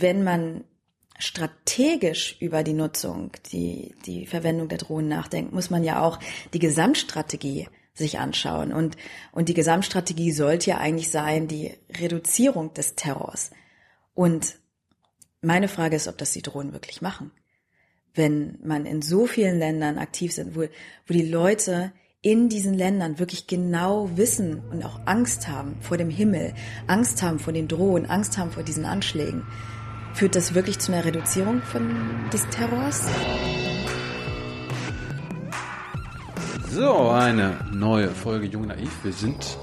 wenn man strategisch über die Nutzung, die, die Verwendung der Drohnen nachdenkt, muss man ja auch die Gesamtstrategie sich anschauen. Und, und die Gesamtstrategie sollte ja eigentlich sein, die Reduzierung des Terrors. Und meine Frage ist, ob das die Drohnen wirklich machen. Wenn man in so vielen Ländern aktiv sind, wo, wo die Leute in diesen Ländern wirklich genau wissen und auch Angst haben vor dem Himmel, Angst haben vor den Drohnen, Angst haben vor diesen Anschlägen. Führt das wirklich zu einer Reduzierung von, des Terrors? So, eine neue Folge Jung Naiv. Wir sind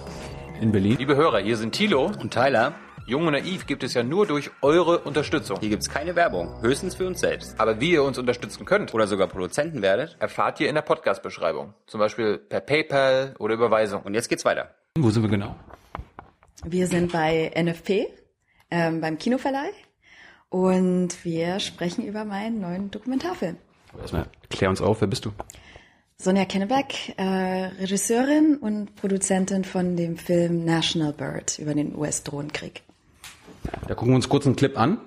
in Berlin. Liebe Hörer, hier sind Thilo und Tyler. Jung und Naiv gibt es ja nur durch eure Unterstützung. Hier gibt es keine Werbung, höchstens für uns selbst. Aber wie ihr uns unterstützen könnt oder sogar Produzenten werdet, erfahrt ihr in der Podcast-Beschreibung. Zum Beispiel per PayPal oder Überweisung. Und jetzt geht's weiter. Wo sind wir genau? Wir sind bei NFP, ähm, beim Kinoverleih. Und wir sprechen über meinen neuen Dokumentarfilm. Erstmal klär uns auf, wer bist du? Sonja Kennebeck, äh, Regisseurin und Produzentin von dem Film National Bird über den US-Drohnenkrieg. Da gucken wir uns kurz einen Clip an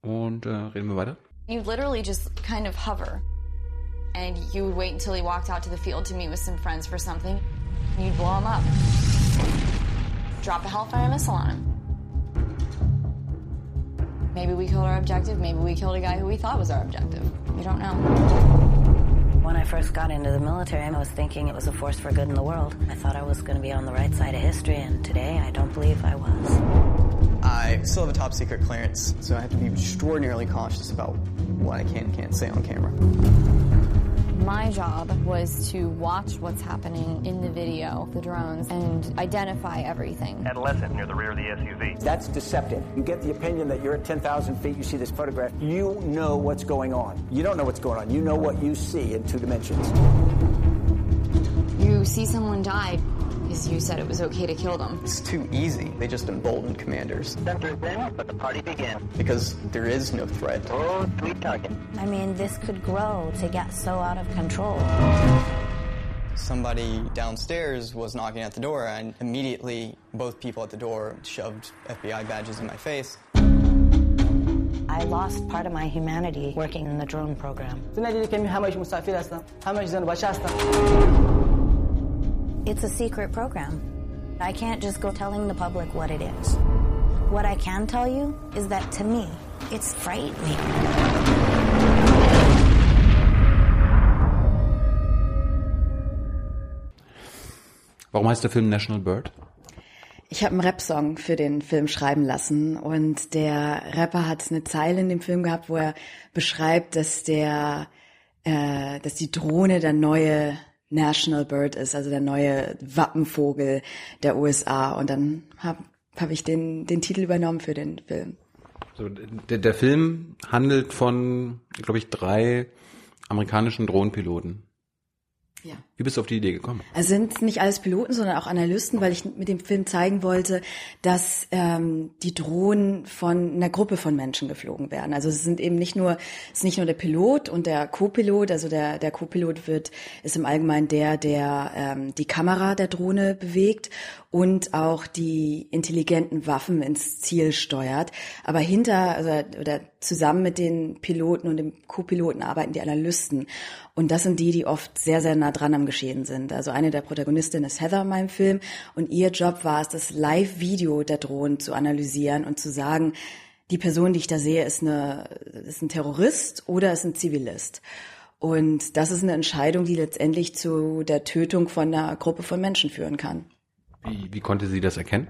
und äh, reden wir weiter. You literally just kind of hover. And you would wait until he walked out to the field to meet with some friends for something. And you'd blow him up. Drop a Hellfire missile on him. Maybe we killed our objective. Maybe we killed a guy who we thought was our objective. You don't know. When I first got into the military, I was thinking it was a force for good in the world. I thought I was going to be on the right side of history, and today I don't believe I was. I still have a top secret clearance, so I have to be extraordinarily cautious about what I can and can't say on camera. My job was to watch what's happening in the video, the drones, and identify everything. Adolescent near the rear of the SUV. That's deceptive. You get the opinion that you're at 10,000 feet, you see this photograph, you know what's going on. You don't know what's going on. You know what you see in two dimensions. You see someone die because you said it was okay to kill them. It's too easy. They just embolden commanders. Center in, let the party begin. Because there is no threat. Oh, sweet target. I mean, this could grow to get so out of control. Somebody downstairs was knocking at the door, and immediately both people at the door shoved FBI badges in my face. I lost part of my humanity working in the drone program. It's a secret program. I can't just go telling the public what it is. What I can tell you is that to me, it's frightening. Warum heißt der Film National Bird? Ich habe einen Rap-Song für den Film schreiben lassen und der Rapper hat eine Zeile in dem Film gehabt, wo er beschreibt, dass der, äh, dass die Drohne der neue National Bird ist, also der neue Wappenvogel der USA. Und dann habe hab ich den, den Titel übernommen für den Film. So, der, der Film handelt von, glaube ich, drei amerikanischen Drohnenpiloten. Ja. Wie bist du auf die Idee gekommen? Es sind nicht alles Piloten, sondern auch Analysten, weil ich mit dem Film zeigen wollte, dass ähm, die Drohnen von einer Gruppe von Menschen geflogen werden. Also es sind eben nicht nur, es ist nicht nur der Pilot und der Co-Pilot. Also der der Co-Pilot wird ist im Allgemeinen der, der ähm, die Kamera der Drohne bewegt und auch die intelligenten Waffen ins Ziel steuert. Aber hinter also, oder zusammen mit den Piloten und dem Co-Piloten arbeiten die Analysten. Und das sind die, die oft sehr, sehr nah dran am Geschehen sind. Also eine der Protagonistinnen ist Heather in meinem Film und ihr Job war es, das Live-Video der Drohnen zu analysieren und zu sagen, die Person, die ich da sehe, ist, eine, ist ein Terrorist oder ist ein Zivilist. Und das ist eine Entscheidung, die letztendlich zu der Tötung von einer Gruppe von Menschen führen kann. Wie, wie konnte sie das erkennen?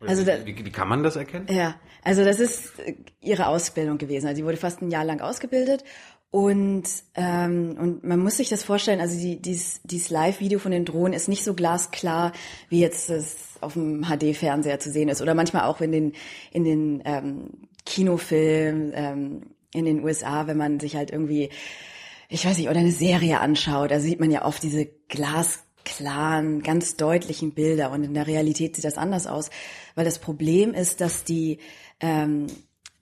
Oder also da, wie, wie, kann man das erkennen? Ja, also das ist ihre Ausbildung gewesen. Also sie wurde fast ein Jahr lang ausgebildet und, ähm, und man muss sich das vorstellen, also die, dies, dieses Live-Video von den Drohnen ist nicht so glasklar, wie jetzt es auf dem HD-Fernseher zu sehen ist. Oder manchmal auch in den, in den ähm, Kinofilmen ähm, in den USA, wenn man sich halt irgendwie, ich weiß nicht, oder eine Serie anschaut, da sieht man ja oft diese glasklaren, ganz deutlichen Bilder. Und in der Realität sieht das anders aus. Weil das Problem ist, dass die ähm,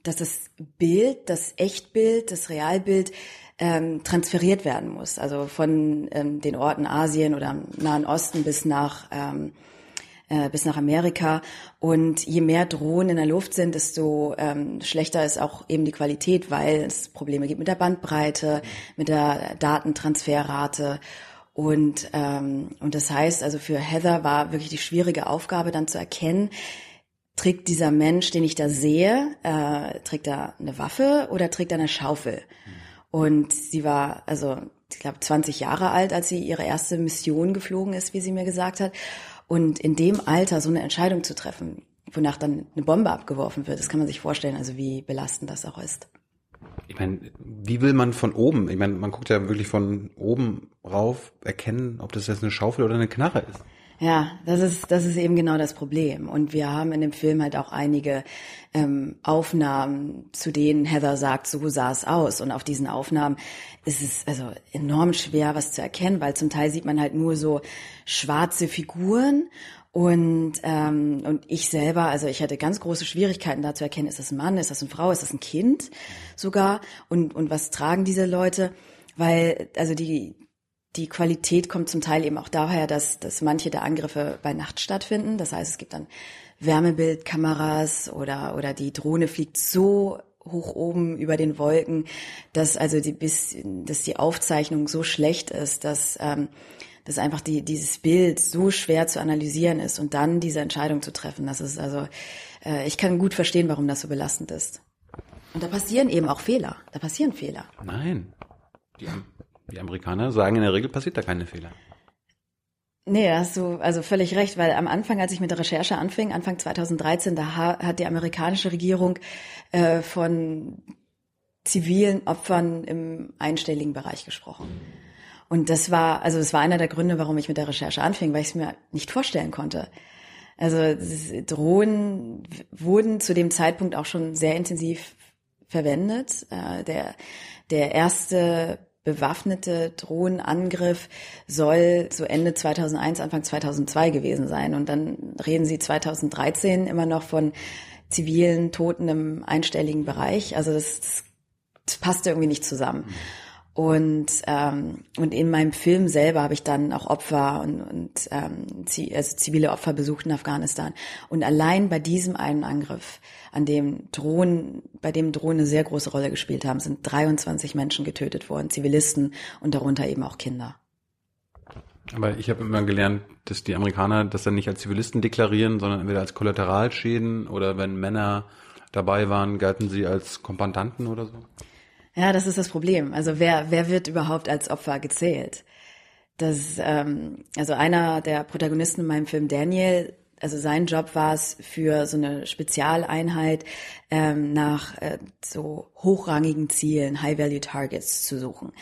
dass das Bild, das Echtbild, das Realbild ähm, transferiert werden muss. Also von ähm, den Orten Asien oder am Nahen Osten bis nach ähm, äh, bis nach Amerika. Und je mehr Drohnen in der Luft sind, desto ähm, schlechter ist auch eben die Qualität, weil es Probleme gibt mit der Bandbreite, mit der Datentransferrate. Und, ähm, und das heißt, also für Heather war wirklich die schwierige Aufgabe dann zu erkennen, trägt dieser Mensch, den ich da sehe, äh, trägt er eine Waffe oder trägt er eine Schaufel? Und sie war, also ich glaube, 20 Jahre alt, als sie ihre erste Mission geflogen ist, wie sie mir gesagt hat. Und in dem Alter so eine Entscheidung zu treffen, wonach dann eine Bombe abgeworfen wird, das kann man sich vorstellen, also wie belastend das auch ist. Ich meine, wie will man von oben, ich meine, man guckt ja wirklich von oben rauf, erkennen, ob das jetzt eine Schaufel oder eine Knarre ist. Ja, das ist, das ist eben genau das Problem. Und wir haben in dem Film halt auch einige ähm, Aufnahmen, zu denen Heather sagt, so sah es aus. Und auf diesen Aufnahmen ist es also enorm schwer, was zu erkennen, weil zum Teil sieht man halt nur so schwarze Figuren und, ähm, und ich selber, also ich hatte ganz große Schwierigkeiten da zu erkennen, ist das ein Mann, ist das eine Frau, ist das ein Kind sogar und, und was tragen diese Leute? Weil, also die, die Qualität kommt zum Teil eben auch daher, dass, dass manche der Angriffe bei Nacht stattfinden. Das heißt, es gibt dann Wärmebildkameras oder, oder die Drohne fliegt so hoch oben über den Wolken, dass also die bis, dass die Aufzeichnung so schlecht ist, dass ähm, dass einfach die, dieses Bild so schwer zu analysieren ist und dann diese Entscheidung zu treffen. Das ist also, äh, ich kann gut verstehen, warum das so belastend ist. Und da passieren eben auch Fehler. Da passieren Fehler. Nein. Die, die Amerikaner sagen in der Regel passiert da keine Fehler. Nee, hast du also völlig recht, weil am Anfang, als ich mit der Recherche anfing, Anfang 2013, da hat die amerikanische Regierung äh, von zivilen Opfern im einstelligen Bereich gesprochen. Und das war, also das war einer der Gründe, warum ich mit der Recherche anfing, weil ich es mir nicht vorstellen konnte. Also Drohnen wurden zu dem Zeitpunkt auch schon sehr intensiv verwendet. Äh, der, der erste bewaffnete Drohnenangriff soll so Ende 2001, Anfang 2002 gewesen sein. Und dann reden sie 2013 immer noch von zivilen Toten im einstelligen Bereich. Also das, das, passte irgendwie nicht zusammen. Mhm. Und, ähm, und in meinem Film selber habe ich dann auch Opfer und, und ähm, also zivile Opfer besucht in Afghanistan. Und allein bei diesem einen Angriff, an dem Drohnen, bei dem Drohnen eine sehr große Rolle gespielt haben, sind 23 Menschen getötet worden, Zivilisten und darunter eben auch Kinder. Aber ich habe immer gelernt, dass die Amerikaner das dann nicht als Zivilisten deklarieren, sondern entweder als Kollateralschäden oder wenn Männer dabei waren, galten sie als Kompandanten oder so. Ja, das ist das Problem. Also wer, wer wird überhaupt als Opfer gezählt? Das, ähm, also einer der Protagonisten in meinem Film, Daniel, also sein Job war es, für so eine Spezialeinheit ähm, nach äh, so hochrangigen Zielen, High-Value-Targets zu suchen.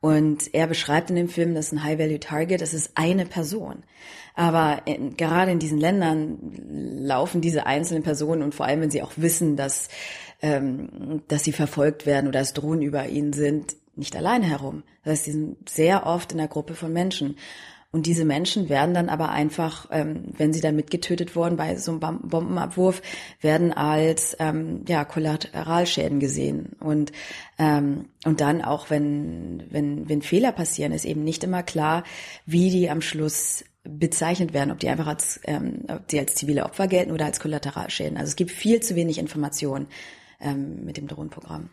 Und er beschreibt in dem Film, dass ein High-Value-Target, das ist eine Person. Aber in, gerade in diesen Ländern laufen diese einzelnen Personen und vor allem, wenn sie auch wissen, dass ähm, dass sie verfolgt werden oder es Drohnen über ihnen sind, nicht alleine herum. Das heißt, sie sind sehr oft in einer Gruppe von Menschen. Und diese Menschen werden dann aber einfach, ähm, wenn sie dann mitgetötet wurden bei so einem Bombenabwurf, werden als ähm, ja, Kollateralschäden gesehen. Und, ähm, und dann auch, wenn, wenn, wenn Fehler passieren, ist eben nicht immer klar, wie die am Schluss bezeichnet werden, ob die einfach als, ähm, ob die als zivile Opfer gelten oder als Kollateralschäden. Also es gibt viel zu wenig Informationen ähm, mit dem Drohnenprogramm.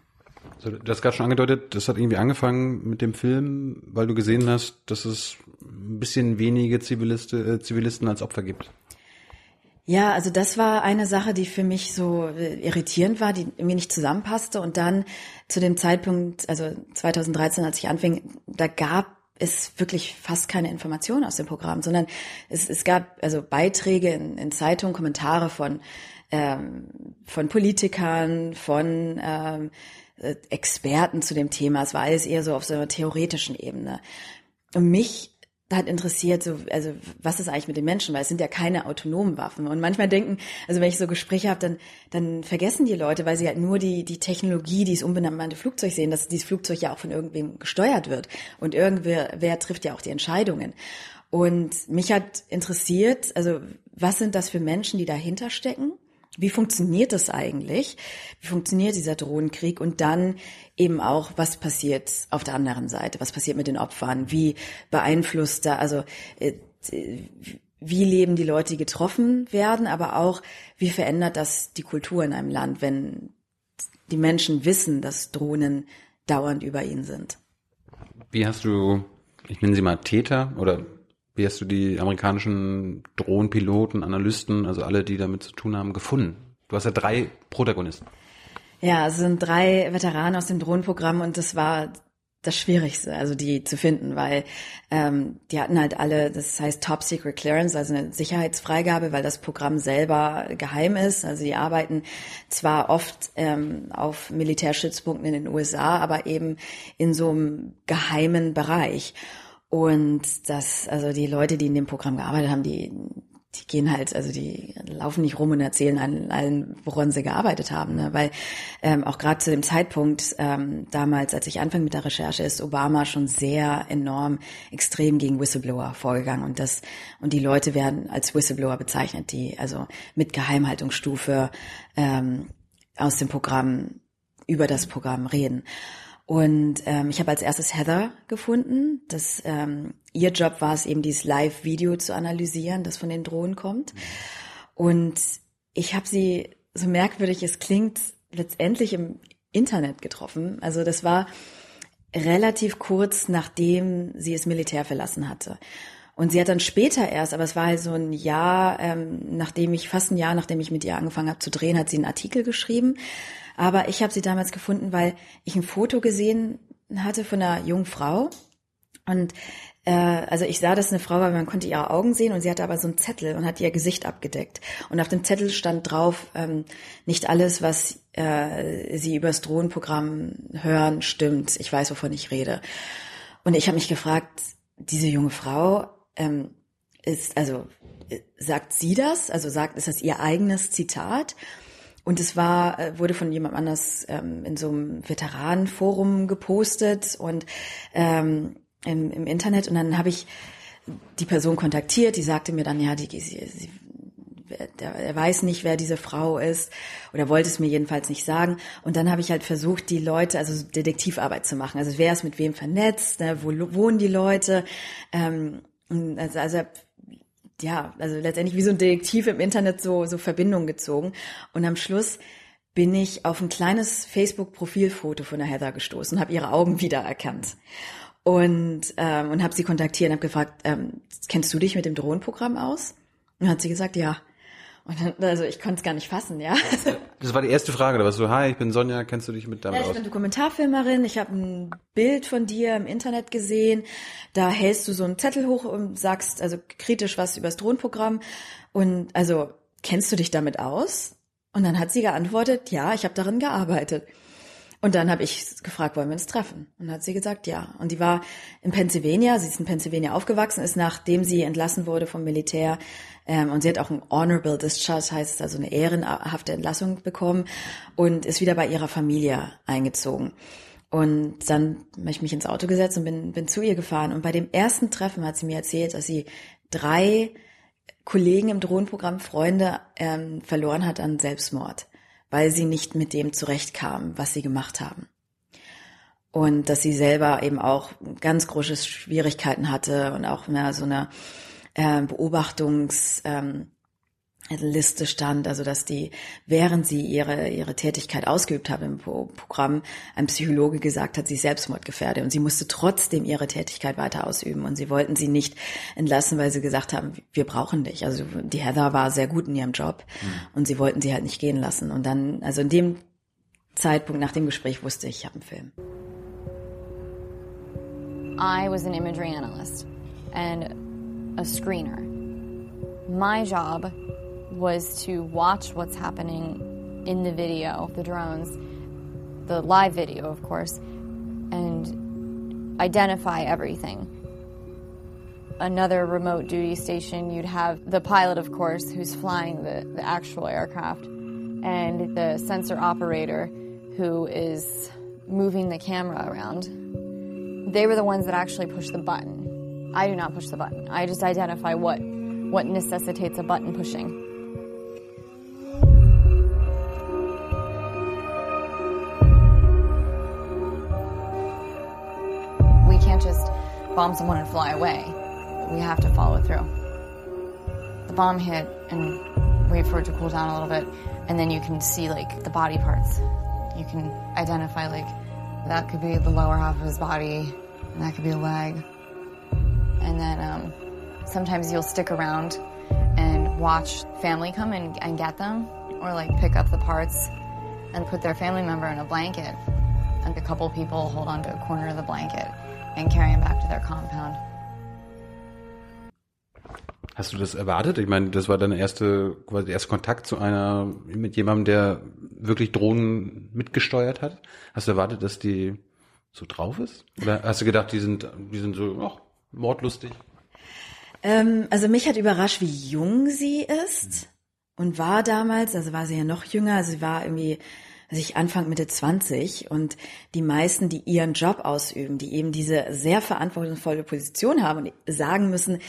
Also, du hast gerade schon angedeutet, das hat irgendwie angefangen mit dem Film, weil du gesehen hast, dass es ein bisschen wenige Ziviliste, äh, Zivilisten als Opfer gibt. Ja, also das war eine Sache, die für mich so äh, irritierend war, die irgendwie nicht zusammenpasste. Und dann zu dem Zeitpunkt, also 2013, als ich anfing, da gab es wirklich fast keine Informationen aus dem Programm, sondern es, es gab also Beiträge in, in Zeitungen, Kommentare von ähm, von Politikern, von ähm, äh, Experten zu dem Thema. Es war alles eher so auf so einer theoretischen Ebene. Und mich hat interessiert, so, also was ist eigentlich mit den Menschen, weil es sind ja keine autonomen Waffen. Und manchmal denken, also wenn ich so Gespräche habe, dann, dann vergessen die Leute, weil sie halt nur die, die Technologie, dieses unbemannte Flugzeug sehen, dass dieses Flugzeug ja auch von irgendwem gesteuert wird. Und irgendwer wer trifft ja auch die Entscheidungen. Und mich hat interessiert, also was sind das für Menschen, die dahinter stecken? Wie funktioniert das eigentlich? Wie funktioniert dieser Drohnenkrieg? Und dann eben auch, was passiert auf der anderen Seite? Was passiert mit den Opfern? Wie beeinflusst da, also äh, wie leben die Leute, die getroffen werden, aber auch, wie verändert das die Kultur in einem Land, wenn die Menschen wissen, dass Drohnen dauernd über ihnen sind. Wie hast du, ich nenne sie mal Täter oder wie hast du die amerikanischen Drohnenpiloten, Analysten, also alle, die damit zu tun haben, gefunden? Du hast ja drei Protagonisten. Ja, es sind drei Veteranen aus dem Drohnenprogramm und das war das Schwierigste, also die zu finden, weil ähm, die hatten halt alle, das heißt Top Secret Clearance, also eine Sicherheitsfreigabe, weil das Programm selber geheim ist. Also die arbeiten zwar oft ähm, auf Militärstützpunkten in den USA, aber eben in so einem geheimen Bereich. Und das, also die Leute, die in dem Programm gearbeitet haben, die die gehen halt, also die laufen nicht rum und erzählen allen, allen woran sie gearbeitet haben, ne? weil ähm, auch gerade zu dem Zeitpunkt ähm, damals, als ich anfing mit der Recherche, ist Obama schon sehr enorm extrem gegen Whistleblower vorgegangen und das und die Leute werden als Whistleblower bezeichnet, die also mit Geheimhaltungsstufe ähm, aus dem Programm über das Programm reden. Und ähm, ich habe als erstes Heather gefunden. Das, ähm, ihr Job war es eben, dieses Live-Video zu analysieren, das von den Drohnen kommt. Und ich habe sie, so merkwürdig es klingt, letztendlich im Internet getroffen. Also das war relativ kurz, nachdem sie das Militär verlassen hatte. Und sie hat dann später erst, aber es war halt so ein Jahr, ähm, nachdem ich, fast ein Jahr, nachdem ich mit ihr angefangen habe zu drehen, hat sie einen Artikel geschrieben aber ich habe sie damals gefunden, weil ich ein Foto gesehen hatte von einer jungen Frau. Und äh, also ich sah, dass eine Frau war, man konnte ihre Augen sehen und sie hatte aber so einen Zettel und hat ihr Gesicht abgedeckt. Und auf dem Zettel stand drauf, ähm, nicht alles, was äh, sie übers Drohnenprogramm hören, stimmt. Ich weiß, wovon ich rede. Und ich habe mich gefragt, diese junge Frau ähm, ist, also äh, sagt sie das? Also sagt, ist das ihr eigenes Zitat? Und es war, äh, wurde von jemand anders ähm, in so einem Veteranenforum gepostet und ähm, im, im Internet. Und dann habe ich die Person kontaktiert, die sagte mir dann, ja, die, sie, sie, er weiß nicht, wer diese Frau ist oder wollte es mir jedenfalls nicht sagen. Und dann habe ich halt versucht, die Leute, also Detektivarbeit zu machen. Also wer ist mit wem vernetzt, ne? wo wohnen die Leute. Ähm, also, also ja, also letztendlich wie so ein Detektiv im Internet so, so Verbindungen gezogen. Und am Schluss bin ich auf ein kleines Facebook-Profilfoto von der Heather gestoßen, habe ihre Augen wiedererkannt und ähm, und habe sie kontaktiert und habe gefragt, ähm, kennst du dich mit dem Drohnenprogramm aus? Und hat sie gesagt, ja. Und dann, also ich konnte es gar nicht fassen, ja. Das war die erste Frage, da warst du, hi, ich bin Sonja, kennst du dich mit damit ja, ich aus? bin Dokumentarfilmerin, ich habe ein Bild von dir im Internet gesehen, da hältst du so einen Zettel hoch und sagst also kritisch was über das Drohnenprogramm und also kennst du dich damit aus? Und dann hat sie geantwortet, ja, ich habe darin gearbeitet. Und dann habe ich gefragt, wollen wir uns treffen? Und hat sie gesagt, ja. Und die war in Pennsylvania, sie ist in Pennsylvania aufgewachsen, ist nachdem sie entlassen wurde vom Militär ähm, und sie hat auch ein Honorable Discharge, heißt also eine ehrenhafte Entlassung bekommen und ist wieder bei ihrer Familie eingezogen. Und dann habe ich mich ins Auto gesetzt und bin, bin zu ihr gefahren. Und bei dem ersten Treffen hat sie mir erzählt, dass sie drei Kollegen im Drohnenprogramm, Freunde, ähm, verloren hat an Selbstmord weil sie nicht mit dem zurechtkam, was sie gemacht haben. Und dass sie selber eben auch ganz große Schwierigkeiten hatte und auch mehr so eine äh, Beobachtungs, ähm, Liste stand, also dass die, während sie ihre, ihre Tätigkeit ausgeübt haben im Programm, ein Psychologe gesagt hat, sie Selbstmord gefährde und sie musste trotzdem ihre Tätigkeit weiter ausüben und sie wollten sie nicht entlassen, weil sie gesagt haben, wir brauchen dich. Also die Heather war sehr gut in ihrem Job mhm. und sie wollten sie halt nicht gehen lassen und dann, also in dem Zeitpunkt nach dem Gespräch wusste ich, ich habe einen Film. I was an imagery analyst and a screener. My job was to watch what's happening in the video, the drones, the live video, of course, and identify everything. Another remote duty station, you'd have the pilot, of course, who's flying the, the actual aircraft, and the sensor operator who is moving the camera around. They were the ones that actually push the button. I do not push the button. I just identify what what necessitates a button pushing. Bomb someone and fly away. We have to follow through. The bomb hit and wait for it to cool down a little bit, and then you can see like the body parts. You can identify like that could be the lower half of his body, and that could be a leg. And then um, sometimes you'll stick around and watch family come and, and get them, or like pick up the parts and put their family member in a blanket. And a couple people hold onto a corner of the blanket and carry him back to their compound. Hast du das erwartet? Ich meine, das war dein erste, quasi der erste Kontakt zu einer, mit jemandem, der wirklich Drohnen mitgesteuert hat. Hast du erwartet, dass die so drauf ist? Oder hast du gedacht, die sind, die sind so, ach, mordlustig? Ähm, also mich hat überrascht, wie jung sie ist und war damals, also war sie ja noch jünger, also sie war irgendwie, also ich Anfang Mitte 20 und die meisten, die ihren Job ausüben, die eben diese sehr verantwortungsvolle Position haben und sagen müssen,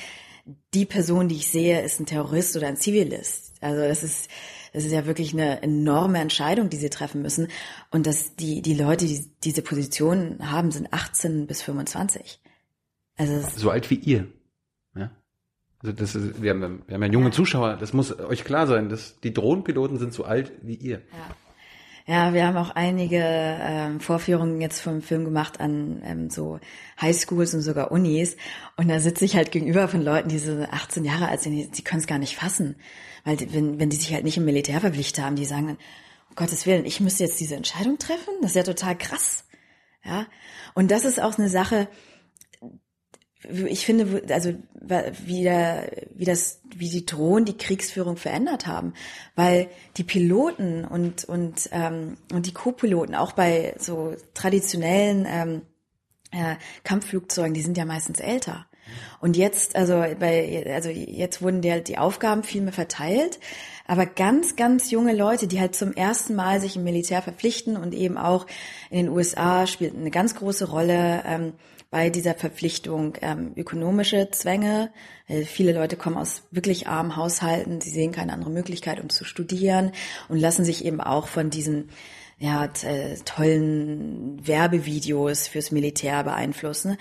die Person, die ich sehe, ist ein Terrorist oder ein Zivilist. Also das ist, das ist ja wirklich eine enorme Entscheidung, die sie treffen müssen. Und dass die, die Leute, die diese Position haben, sind 18 bis 25. Also So alt wie ihr. Ja. Also das ist, wir haben, wir haben ja junge Zuschauer, das muss euch klar sein, dass die Drohnenpiloten sind so alt wie ihr. Ja, wir haben auch einige ähm, Vorführungen jetzt vom Film gemacht an ähm, so Highschools und sogar Unis. Und da sitze ich halt gegenüber von Leuten, die so 18 Jahre alt sind, die, die können es gar nicht fassen. Weil die, wenn, wenn die sich halt nicht im Militär verpflichtet haben, die sagen dann, um Gottes Willen, ich müsste jetzt diese Entscheidung treffen? Das ist ja total krass. Ja. Und das ist auch eine Sache, ich finde, also wie, der, wie das, wie die Drohnen die Kriegsführung verändert haben, weil die Piloten und und ähm, und die Co-Piloten auch bei so traditionellen ähm, äh, Kampfflugzeugen, die sind ja meistens älter. Und jetzt, also bei, also jetzt wurden die halt die Aufgaben viel mehr verteilt, aber ganz, ganz junge Leute, die halt zum ersten Mal sich im Militär verpflichten und eben auch in den USA spielt eine ganz große Rolle ähm, bei dieser Verpflichtung ähm, ökonomische Zwänge. Äh, viele Leute kommen aus wirklich armen Haushalten, sie sehen keine andere Möglichkeit, um zu studieren und lassen sich eben auch von diesen ja, äh, tollen Werbevideos fürs Militär beeinflussen.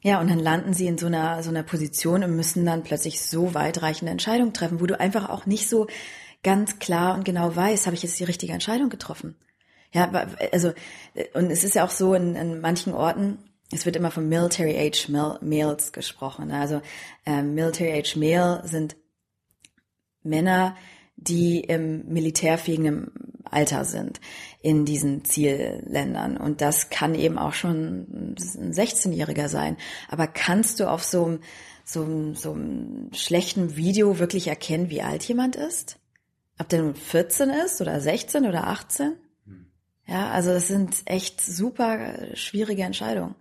Ja, und dann landen sie in so einer, so einer Position und müssen dann plötzlich so weitreichende Entscheidungen treffen, wo du einfach auch nicht so ganz klar und genau weißt, habe ich jetzt die richtige Entscheidung getroffen? Ja, also, äh, und es ist ja auch so in, in manchen Orten, es wird immer von Military Age Male- Males gesprochen. ne? Also ähm, Military Age Male sind Männer, die im militärfähigen Alter sind in diesen Zielländern. Und das kann eben auch schon ein 16-Jähriger sein. Aber kannst du auf so einem, so, einem- so einem schlechten Video wirklich erkennen, wie alt jemand ist? Ob der nun 14 ist oder 16 oder 18? Ja, also das sind echt super schwierige Entscheidungen.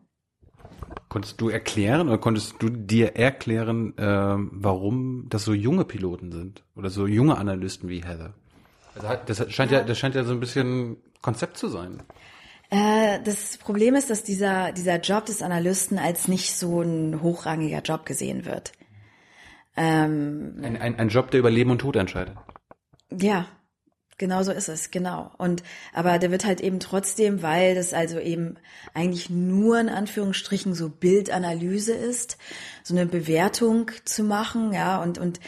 Konntest du erklären oder konntest du dir erklären, ähm, warum das so junge Piloten sind oder so junge Analysten wie Heather? Also hat- das scheint ja, das scheint ja so ein bisschen Konzept zu sein. Äh, das Problem ist, dass dieser, dieser Job des Analysten als nicht so ein hochrangiger Job gesehen wird. Ähm, Ein, ein, ein Job, der über Leben und Tod entscheidet. ja, genau so ist es, genau. Und aber der wird halt eben trotzdem, weil das also eben eigentlich nur in Anführungsstrichen so Bildanalyse ist, so eine Bewertung zu machen, ja, und und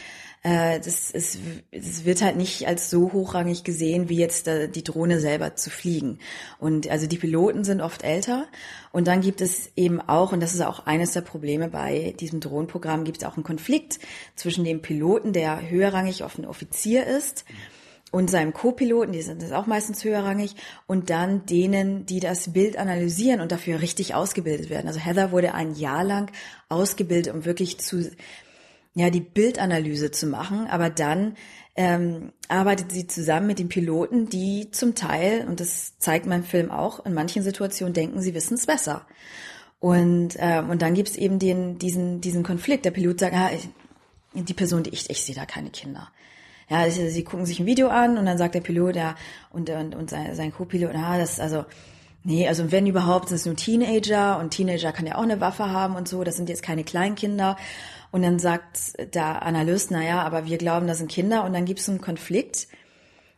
äh, das, ist, es wird halt nicht als so hochrangig gesehen, wie jetzt äh, die Drohne selber zu fliegen. Und also die Piloten sind oft älter. Und dann gibt es eben auch, und das ist auch eines der Probleme bei diesem Drohnenprogramm, gibt es auch einen Konflikt zwischen dem Piloten, der höherrangig auf ein Offizier ist, und seinem Co-Piloten, die sind das auch meistens höherrangig, und dann denen, die das Bild analysieren und dafür richtig ausgebildet werden. Also Heather wurde ein Jahr lang ausgebildet, um wirklich zu, ja, die Bildanalyse zu machen, aber dann ähm, arbeitet sie zusammen mit den Piloten, die zum Teil, und das zeigt mein Film auch, in manchen Situationen denken, sie wissen es besser. Und, ähm, und dann gibt's eben den, diesen, diesen Konflikt. Der Pilot sagt, ah, ich, die Person, die ich, ich sehe da keine Kinder. Ja, sie, sie gucken sich ein Video an und dann sagt der Pilot, ja, und, und, und sein, sein Co-Pilot, ah, das also, nee, also wenn überhaupt, sind es nur Teenager und Teenager kann ja auch eine Waffe haben und so, das sind jetzt keine Kleinkinder. Und dann sagt der Analyst, na ja, aber wir glauben, das sind Kinder und dann gibt es einen Konflikt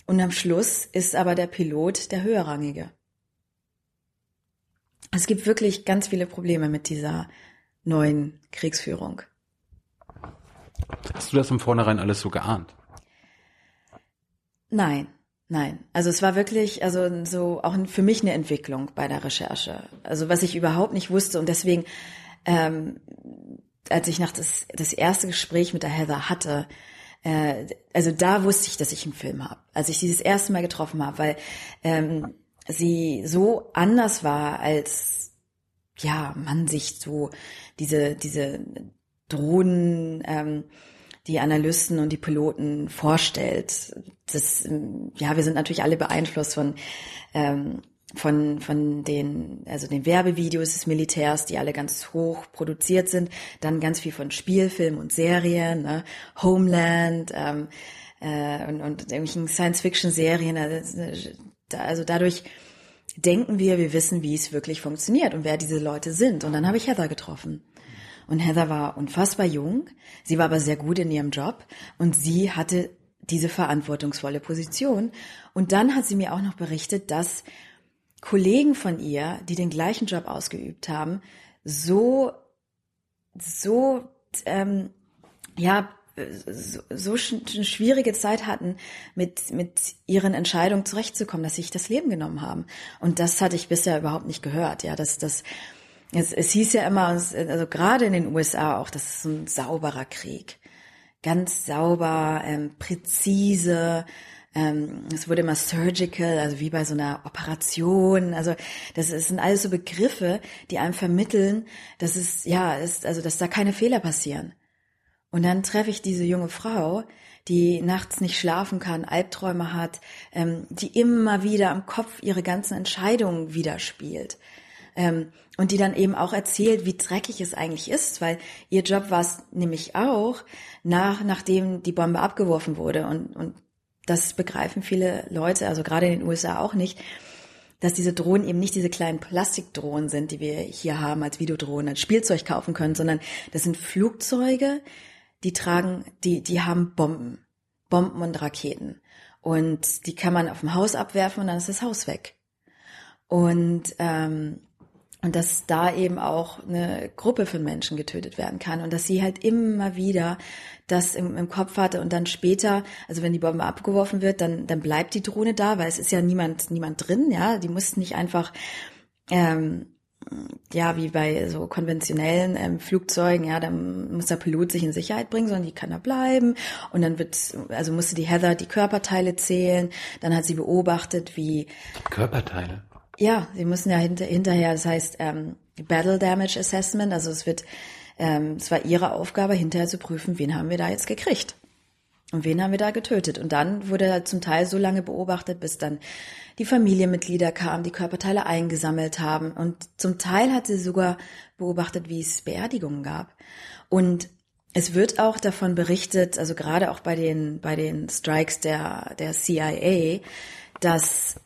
und am Schluss ist aber der Pilot der höherrangige. Es gibt wirklich ganz viele Probleme mit dieser neuen Kriegsführung. Hast du das im Vornherein alles so geahnt? Nein, nein. Also es war wirklich, also so auch für mich eine Entwicklung bei der Recherche. Also was ich überhaupt nicht wusste und deswegen, ähm, als ich nach das, das erste Gespräch mit der Heather hatte, äh, also da wusste ich, dass ich einen Film habe. Als ich sie das erste Mal getroffen habe, weil ähm, sie so anders war, als ja man sich so diese diese Drohnen ähm, die Analysten und die Piloten vorstellt. Das, ja, wir sind natürlich alle beeinflusst von ähm, von von den also den Werbevideos des Militärs, die alle ganz hoch produziert sind, dann ganz viel von Spielfilmen und Serien, ne? Homeland ähm, äh, und, und irgendwelchen Science-Fiction-Serien. Also, also dadurch denken wir, wir wissen, wie es wirklich funktioniert und wer diese Leute sind. Und dann habe ich Heather getroffen. Und Heather war unfassbar jung, sie war aber sehr gut in ihrem Job und sie hatte diese verantwortungsvolle Position. Und dann hat sie mir auch noch berichtet, dass Kollegen von ihr, die den gleichen Job ausgeübt haben, so, so, ähm, ja, so, so eine schwierige Zeit hatten, mit, mit ihren Entscheidungen zurechtzukommen, dass sie sich das Leben genommen haben. Und das hatte ich bisher überhaupt nicht gehört, ja, dass das, es, es hieß ja immer, also gerade in den USA auch, das ist so ein sauberer Krieg. Ganz sauber, ähm, präzise, ähm, es wurde immer surgical, also wie bei so einer Operation. Also das, das sind alles so Begriffe, die einem vermitteln, dass es ja ist, also dass da keine Fehler passieren. Und dann treffe ich diese junge Frau, die nachts nicht schlafen kann, Albträume hat, ähm, die immer wieder am Kopf ihre ganzen Entscheidungen widerspielt. Ähm, und die dann eben auch erzählt, wie dreckig es eigentlich ist, weil ihr Job war es nämlich auch, nach, nachdem die Bombe abgeworfen wurde. Und, und das begreifen viele Leute, also gerade in den USA auch nicht, dass diese Drohnen eben nicht diese kleinen Plastikdrohnen sind, die wir hier haben als Videodrohnen, als Spielzeug kaufen können, sondern das sind Flugzeuge, die tragen, die, die haben Bomben, Bomben und Raketen. Und die kann man auf dem Haus abwerfen und dann ist das Haus weg. Und ähm, und dass da eben auch eine Gruppe von Menschen getötet werden kann. Und dass sie halt immer wieder das im, im, Kopf hatte und dann später, also wenn die Bombe abgeworfen wird, dann, dann bleibt die Drohne da, weil es ist ja niemand, niemand drin, ja, die mussten nicht einfach, ähm, ja, wie bei so konventionellen ähm, Flugzeugen, ja, dann muss der Pilot sich in Sicherheit bringen, sondern die kann da bleiben. Und dann wird, also musste die Heather die Körperteile zählen, dann hat sie beobachtet, wie Körperteile? Ja, sie müssen ja hinter, hinterher, das heißt ähm, Battle Damage Assessment, also es wird, ähm, es war ihre Aufgabe, hinterher zu prüfen, wen haben wir da jetzt gekriegt und wen haben wir da getötet. Und dann wurde er zum Teil so lange beobachtet, bis dann die Familienmitglieder kamen, die Körperteile eingesammelt haben. Und zum Teil hat sie sogar beobachtet, wie es Beerdigungen gab. Und es wird auch davon berichtet, also gerade auch bei den, bei den Strikes der, der CIA, dass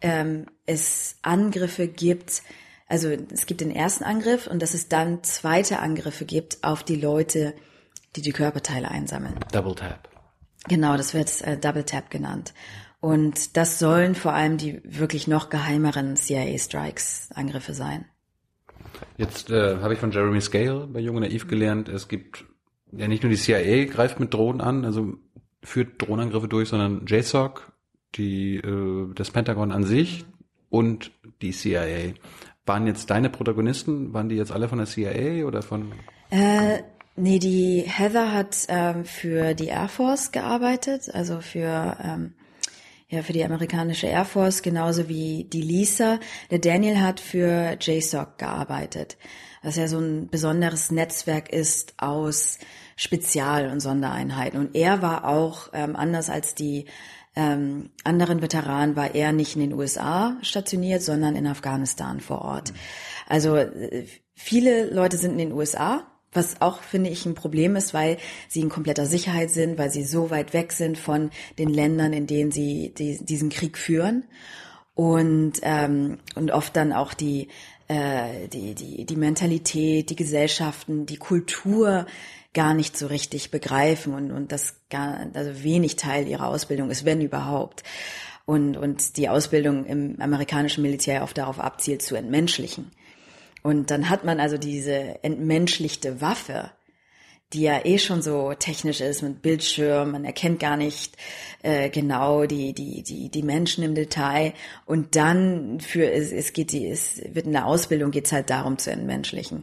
ähm, es Angriffe gibt, also es gibt den ersten Angriff und dass es dann zweite Angriffe gibt auf die Leute, die die Körperteile einsammeln. Double Tap. Genau, das wird äh, Double Tap genannt. Und das sollen vor allem die wirklich noch geheimeren CIA-Strikes Angriffe sein. Jetzt äh, habe ich von Jeremy Scale bei Jung und Naiv gelernt, es gibt ja nicht nur die CIA greift mit Drohnen an, also führt Drohnenangriffe durch, sondern JSOC, die, äh, das Pentagon an sich und die CIA. Waren jetzt deine Protagonisten, waren die jetzt alle von der CIA oder von? Äh, nee, die Heather hat ähm, für die Air Force gearbeitet, also für ähm, ja, für die amerikanische Air Force, genauso wie die Lisa. Der Daniel hat für JSOC gearbeitet, was ja so ein besonderes Netzwerk ist aus Spezial- und Sondereinheiten. Und er war auch, ähm, anders als die ähm, anderen Veteranen war er nicht in den USA stationiert, sondern in Afghanistan vor Ort. Also äh, viele Leute sind in den USA, was auch, finde ich, ein Problem ist, weil sie in kompletter Sicherheit sind, weil sie so weit weg sind von den Ländern, in denen sie die, diesen Krieg führen. Und, ähm, und oft dann auch die, äh, die, die, die Mentalität, die Gesellschaften, die Kultur gar nicht so richtig begreifen und, und das gar, also wenig Teil ihrer Ausbildung ist, wenn überhaupt. Und, und die Ausbildung im amerikanischen Militär oft darauf abzielt, zu entmenschlichen. Und dann hat man also diese entmenschlichte Waffe, die ja eh schon so technisch ist mit Bildschirm, man erkennt gar nicht äh, genau die die die die Menschen im Detail und dann für es, es geht die es wird in der Ausbildung geht's halt darum zu entmenschlichen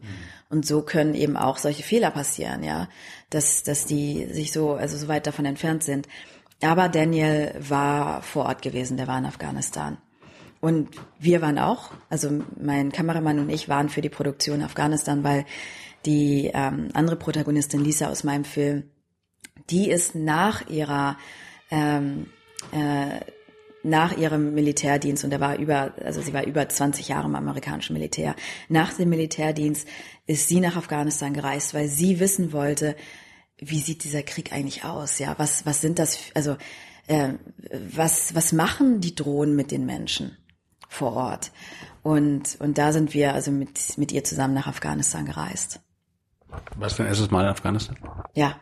und so können eben auch solche Fehler passieren, ja, dass dass die sich so also so weit davon entfernt sind. Aber Daniel war vor Ort gewesen, der war in Afghanistan. Und wir waren auch, also mein Kameramann und ich waren für die Produktion Afghanistan, weil die ähm, andere Protagonistin Lisa aus meinem Film, die ist nach ihrer ähm, äh, nach ihrem Militärdienst und er war über, also sie war über 20 Jahre im amerikanischen Militär. Nach dem Militärdienst ist sie nach Afghanistan gereist, weil sie wissen wollte, wie sieht dieser Krieg eigentlich aus? Ja, was was sind das? Also äh, was was machen die Drohnen mit den Menschen vor Ort? Und und da sind wir also mit mit ihr zusammen nach Afghanistan gereist. Was dein erstes Mal in Afghanistan? Ja.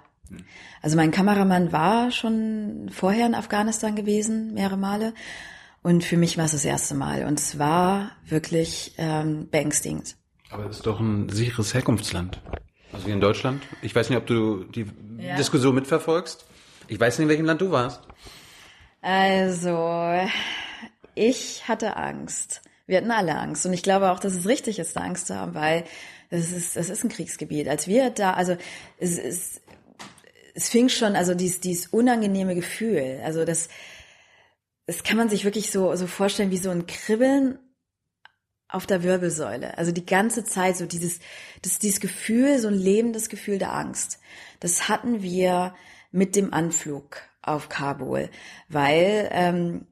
Also mein Kameramann war schon vorher in Afghanistan gewesen, mehrere Male. Und für mich war es das erste Mal. Und es war wirklich ähm, beängstigend. Aber es ist doch ein sicheres Herkunftsland. Also wie in Deutschland. Ich weiß nicht, ob du die Ja. Diskussion mitverfolgst. Ich weiß nicht, in welchem Land du warst. Also, ich hatte Angst. Wir hatten alle Angst. Und ich glaube auch, dass es richtig ist, da Angst zu haben, weil es ist, es ist ein Kriegsgebiet. Als wir da, also es, es, es fing schon, also dieses, dieses unangenehme Gefühl, also das, das kann man sich wirklich so, so vorstellen wie so ein Kribbeln auf der Wirbelsäule. Also die ganze Zeit so dieses, das, dieses Gefühl, so ein lebendes Gefühl der Angst. Das hatten wir mit dem Anflug auf Kabul, weil ähm,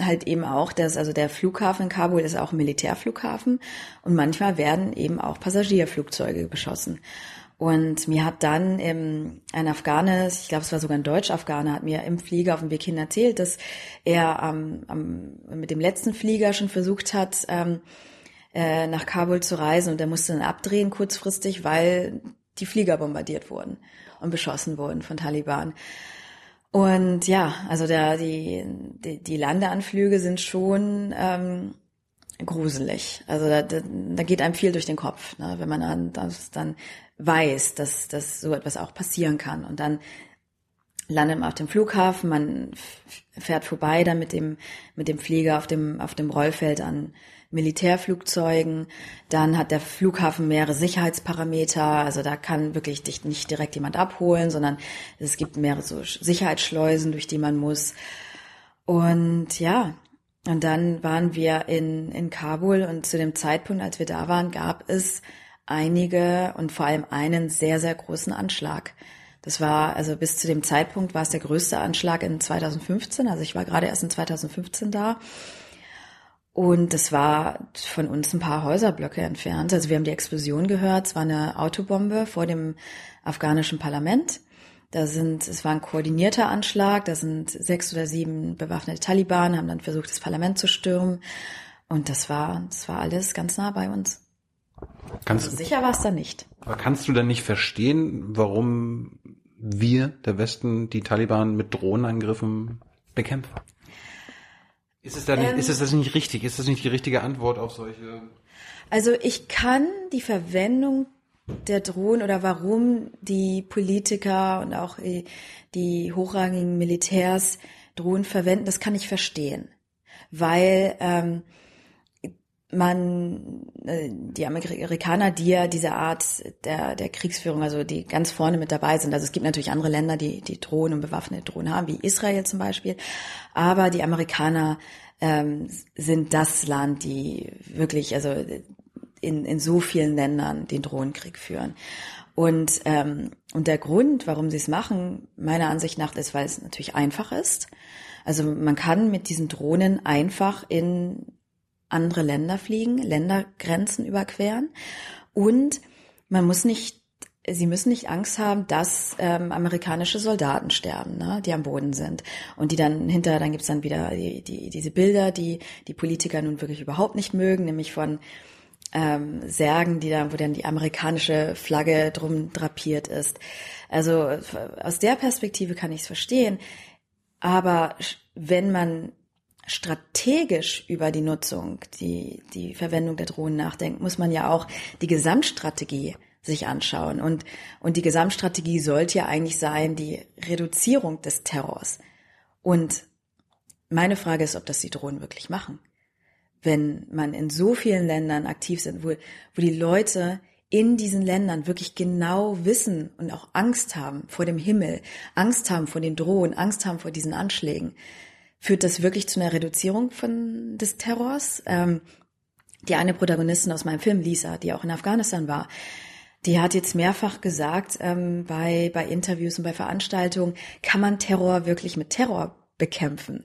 halt eben auch das, also der Flughafen in Kabul ist auch ein Militärflughafen und manchmal werden eben auch Passagierflugzeuge beschossen. Und mir hat dann ähm, ein Afghane, ich glaube es war sogar ein Deutsch-Afghane, hat mir im Flieger auf dem Weg hin erzählt, dass er ähm, am, mit dem letzten Flieger schon versucht hat, ähm, äh, nach Kabul zu reisen und er musste dann abdrehen kurzfristig, weil die Flieger bombardiert wurden und beschossen wurden von Taliban. Und ja, also der, die, die, die Landeanflüge sind schon ähm, gruselig. Also da, da, da geht einem viel durch den Kopf, ne, wenn man dann, das dann weiß, dass, dass so etwas auch passieren kann. Und dann landet man auf dem Flughafen, man fährt vorbei dann mit dem, mit dem Flieger auf dem, auf dem Rollfeld an Militärflugzeugen. Dann hat der Flughafen mehrere Sicherheitsparameter. Also da kann wirklich dich nicht direkt jemand abholen, sondern es gibt mehrere so Sicherheitsschleusen, durch die man muss. Und ja, und dann waren wir in, in Kabul und zu dem Zeitpunkt, als wir da waren, gab es einige und vor allem einen sehr, sehr großen Anschlag. Das war, also bis zu dem Zeitpunkt war es der größte Anschlag in 2015. Also ich war gerade erst in 2015 da. Und das war von uns ein paar Häuserblöcke entfernt. Also wir haben die Explosion gehört. Es war eine Autobombe vor dem afghanischen Parlament. Da sind, es war ein koordinierter Anschlag. Da sind sechs oder sieben bewaffnete Taliban, haben dann versucht, das Parlament zu stürmen. Und das war, das war alles ganz nah bei uns. Kannst, Also sicher war es da nicht. aber kannst du denn nicht verstehen, warum wir, der Westen, die Taliban mit Drohnenangriffen bekämpfen? Ist es, da nicht, Ähm. ist es das nicht richtig? Ist das nicht die richtige Antwort auf solche... Also ich kann die Verwendung der Drohnen oder warum die Politiker und auch die, die hochrangigen Militärs Drohnen verwenden, das kann ich verstehen. Weil ähm, man, äh, die Amerikaner, die ja diese Art der, der Kriegsführung, also die ganz vorne mit dabei sind, also es gibt natürlich andere Länder, die, die Drohnen und bewaffnete Drohnen haben, wie Israel zum Beispiel, aber die Amerikaner ähm, sind das Land, die wirklich, also in, in so vielen Ländern den Drohnenkrieg führen. Und, ähm, und der Grund, warum sie es machen, meiner Ansicht nach, ist, weil es natürlich einfach ist. Also man kann mit diesen Drohnen einfach in andere Länder fliegen, Ländergrenzen überqueren. Und man muss nicht, sie müssen nicht Angst haben, dass ähm, amerikanische Soldaten sterben, ne, die am Boden sind. Und die dann hinter, dann gibt's dann wieder die, die, diese Bilder, die die Politiker nun wirklich überhaupt nicht mögen, nämlich von ähm, Särgen, die da, wo dann die amerikanische Flagge drum drapiert ist. Also aus der Perspektive kann ich es verstehen, aber wenn man strategisch über die Nutzung, die, die Verwendung der Drohnen nachdenkt, muss man ja auch die Gesamtstrategie sich anschauen. Und, und die Gesamtstrategie sollte ja eigentlich sein, die Reduzierung des Terrors. Und meine Frage ist, ob das die Drohnen wirklich machen. Wenn man in so vielen Ländern aktiv sind, wo, wo die Leute in diesen Ländern wirklich genau wissen und auch Angst haben vor dem Himmel, Angst haben vor den Drohnen, Angst haben vor diesen Anschlägen, führt das wirklich zu einer Reduzierung von des Terrors? Ähm, die eine Protagonistin aus meinem Film, Lisa, die auch in Afghanistan war, die hat jetzt mehrfach gesagt ähm, bei, bei Interviews und bei Veranstaltungen, kann man Terror wirklich mit Terror bekämpfen?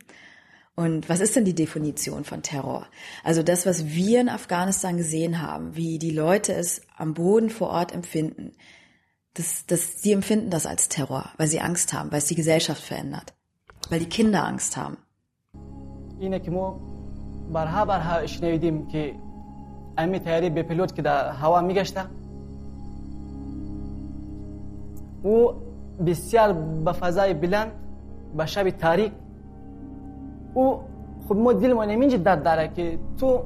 Und was ist denn die Definition von Terror? Also das, was wir in Afghanistan gesehen haben, wie die Leute es am Boden vor Ort empfinden, das, das, sie empfinden das als Terror, weil sie Angst haben, weil es die Gesellschaft verändert, weil die Kinder Angst haben. اینه که ما برها برها شنیدیم که امی تیاری به پیلوت که در هوا میگشته. او بسیار به فضای بلند به شب تاریک. او خب ما دل ما نمینج درد داره که تو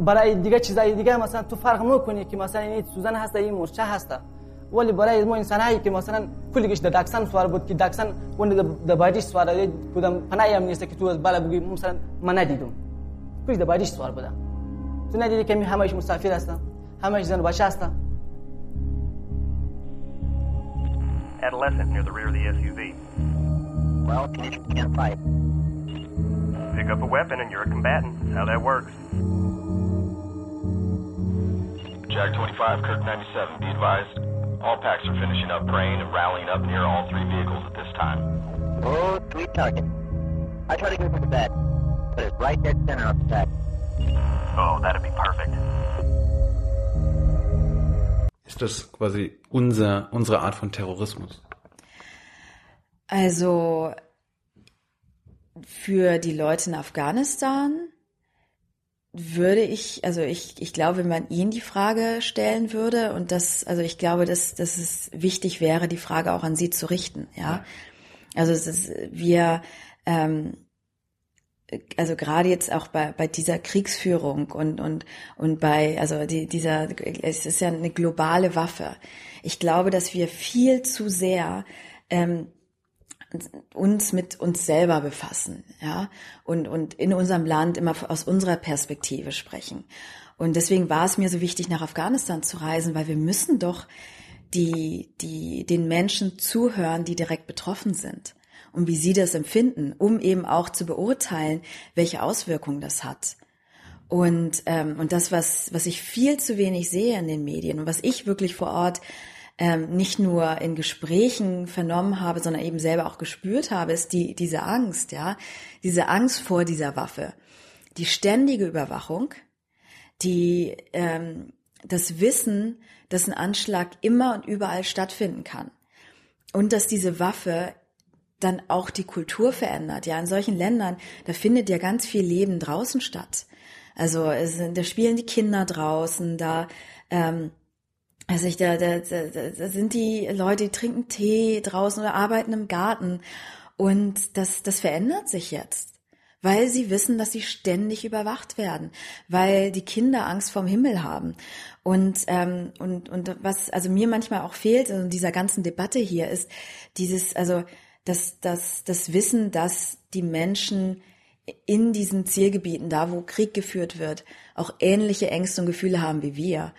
برای دیگه چیزای دیگه مثلا تو فرق نکنی که مثلا این سوزن هست این مرچه هست ولی برای ما انسان هایی که مثلا کلیگش در دکسن سوار بود که دکسن اون در بایدیش سوار بودم پناهی هم نیست که تو از بالا بگی مثلا من ندیدم کلیش در بایدیش سوار بودم تو ندیدی که همش مسافر هستم همش زن بچه هستم Adolescent near the rear of the SUV. Well, teenagers can't fight. Pick up a weapon and you're a combatant. That's how that works. Jag 25, Kirk 97, be advised. All packs are finishing up praying and rallying up near all three vehicles at this time. Oh, sweet target. I try to go for the bed, but it's right dead center of the pack. Oh, that'd be perfect. Ist das quasi unser, unsere Art von Terrorismus? Also für die Leute in Afghanistan würde ich, also ich, ich glaube, wenn man ihnen die Frage stellen würde und das, also ich glaube, dass, dass es wichtig wäre, die Frage auch an sie zu richten, ja. Also es ist, wir, ähm, also gerade jetzt auch bei, bei dieser Kriegsführung und, und, und bei, also die, dieser, es ist ja eine globale Waffe. Ich glaube, dass wir viel zu sehr ähm, uns mit uns selber befassen, ja, und, und in unserem Land immer aus unserer Perspektive sprechen. Und deswegen war es mir so wichtig, nach Afghanistan zu reisen, weil wir müssen doch die, die, den Menschen zuhören, die direkt betroffen sind und wie sie das empfinden, um eben auch zu beurteilen, welche Auswirkungen das hat. Und, ähm, und das, was, was ich viel zu wenig sehe in den Medien und was ich wirklich vor Ort ähm, nicht nur in Gesprächen vernommen habe, sondern eben selber auch gespürt habe, ist die, diese Angst, ja, diese Angst vor dieser Waffe, die ständige Überwachung, die, ähm, das Wissen, dass ein Anschlag immer und überall stattfinden kann und dass diese Waffe dann auch die Kultur verändert. Ja, in solchen Ländern, da findet ja ganz viel Leben draußen statt. Also es da spielen die Kinder draußen, da ähm, also ich, da, da, da, da sind die Leute, die trinken Tee draußen oder arbeiten im Garten. Und das, das verändert sich jetzt, weil sie wissen, dass sie ständig überwacht werden, weil die Kinder Angst vorm Himmel haben. Und, ähm, und, und was also mir manchmal auch fehlt in dieser ganzen Debatte hier ist dieses, also das, das, das Wissen, dass die Menschen in diesen Zielgebieten, da wo Krieg geführt wird, auch ähnliche Ängste und Gefühle haben wie wir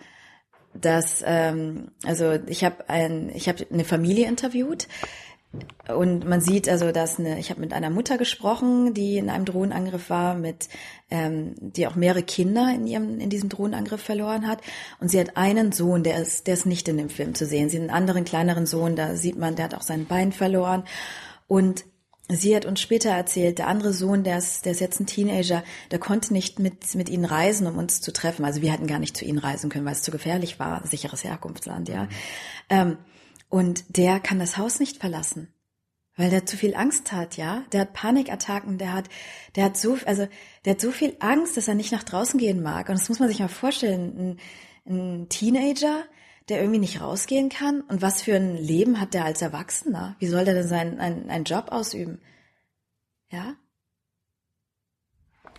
dass ähm, also ich habe ein ich habe eine Familie interviewt und man sieht also, dass eine ich habe mit einer Mutter gesprochen, die in einem Drohnenangriff war, mit ähm, die auch mehrere Kinder in ihrem in diesem Drohnenangriff verloren hat und sie hat einen Sohn, der ist der ist nicht in dem Film zu sehen. Sie hat einen anderen kleineren Sohn, da sieht man, der hat auch sein Bein verloren und Sie hat uns später erzählt, der andere Sohn, der ist, der ist jetzt ein Teenager, der konnte nicht mit, mit ihnen reisen, um uns zu treffen. Also wir hätten gar nicht zu ihnen reisen können, weil es zu gefährlich war. Sicheres Herkunftsland, ja. Mhm. Ähm, und der kann das Haus nicht verlassen, weil der zu viel Angst hat, ja. Der hat Panikattacken, der hat, der hat so, also der hat so viel Angst, dass er nicht nach draußen gehen mag. Und das muss man sich mal vorstellen. Ein, ein Teenager, der irgendwie nicht rausgehen kann? Und was für ein Leben hat der als Erwachsener? Wie soll der denn seinen einen, einen Job ausüben? Ja?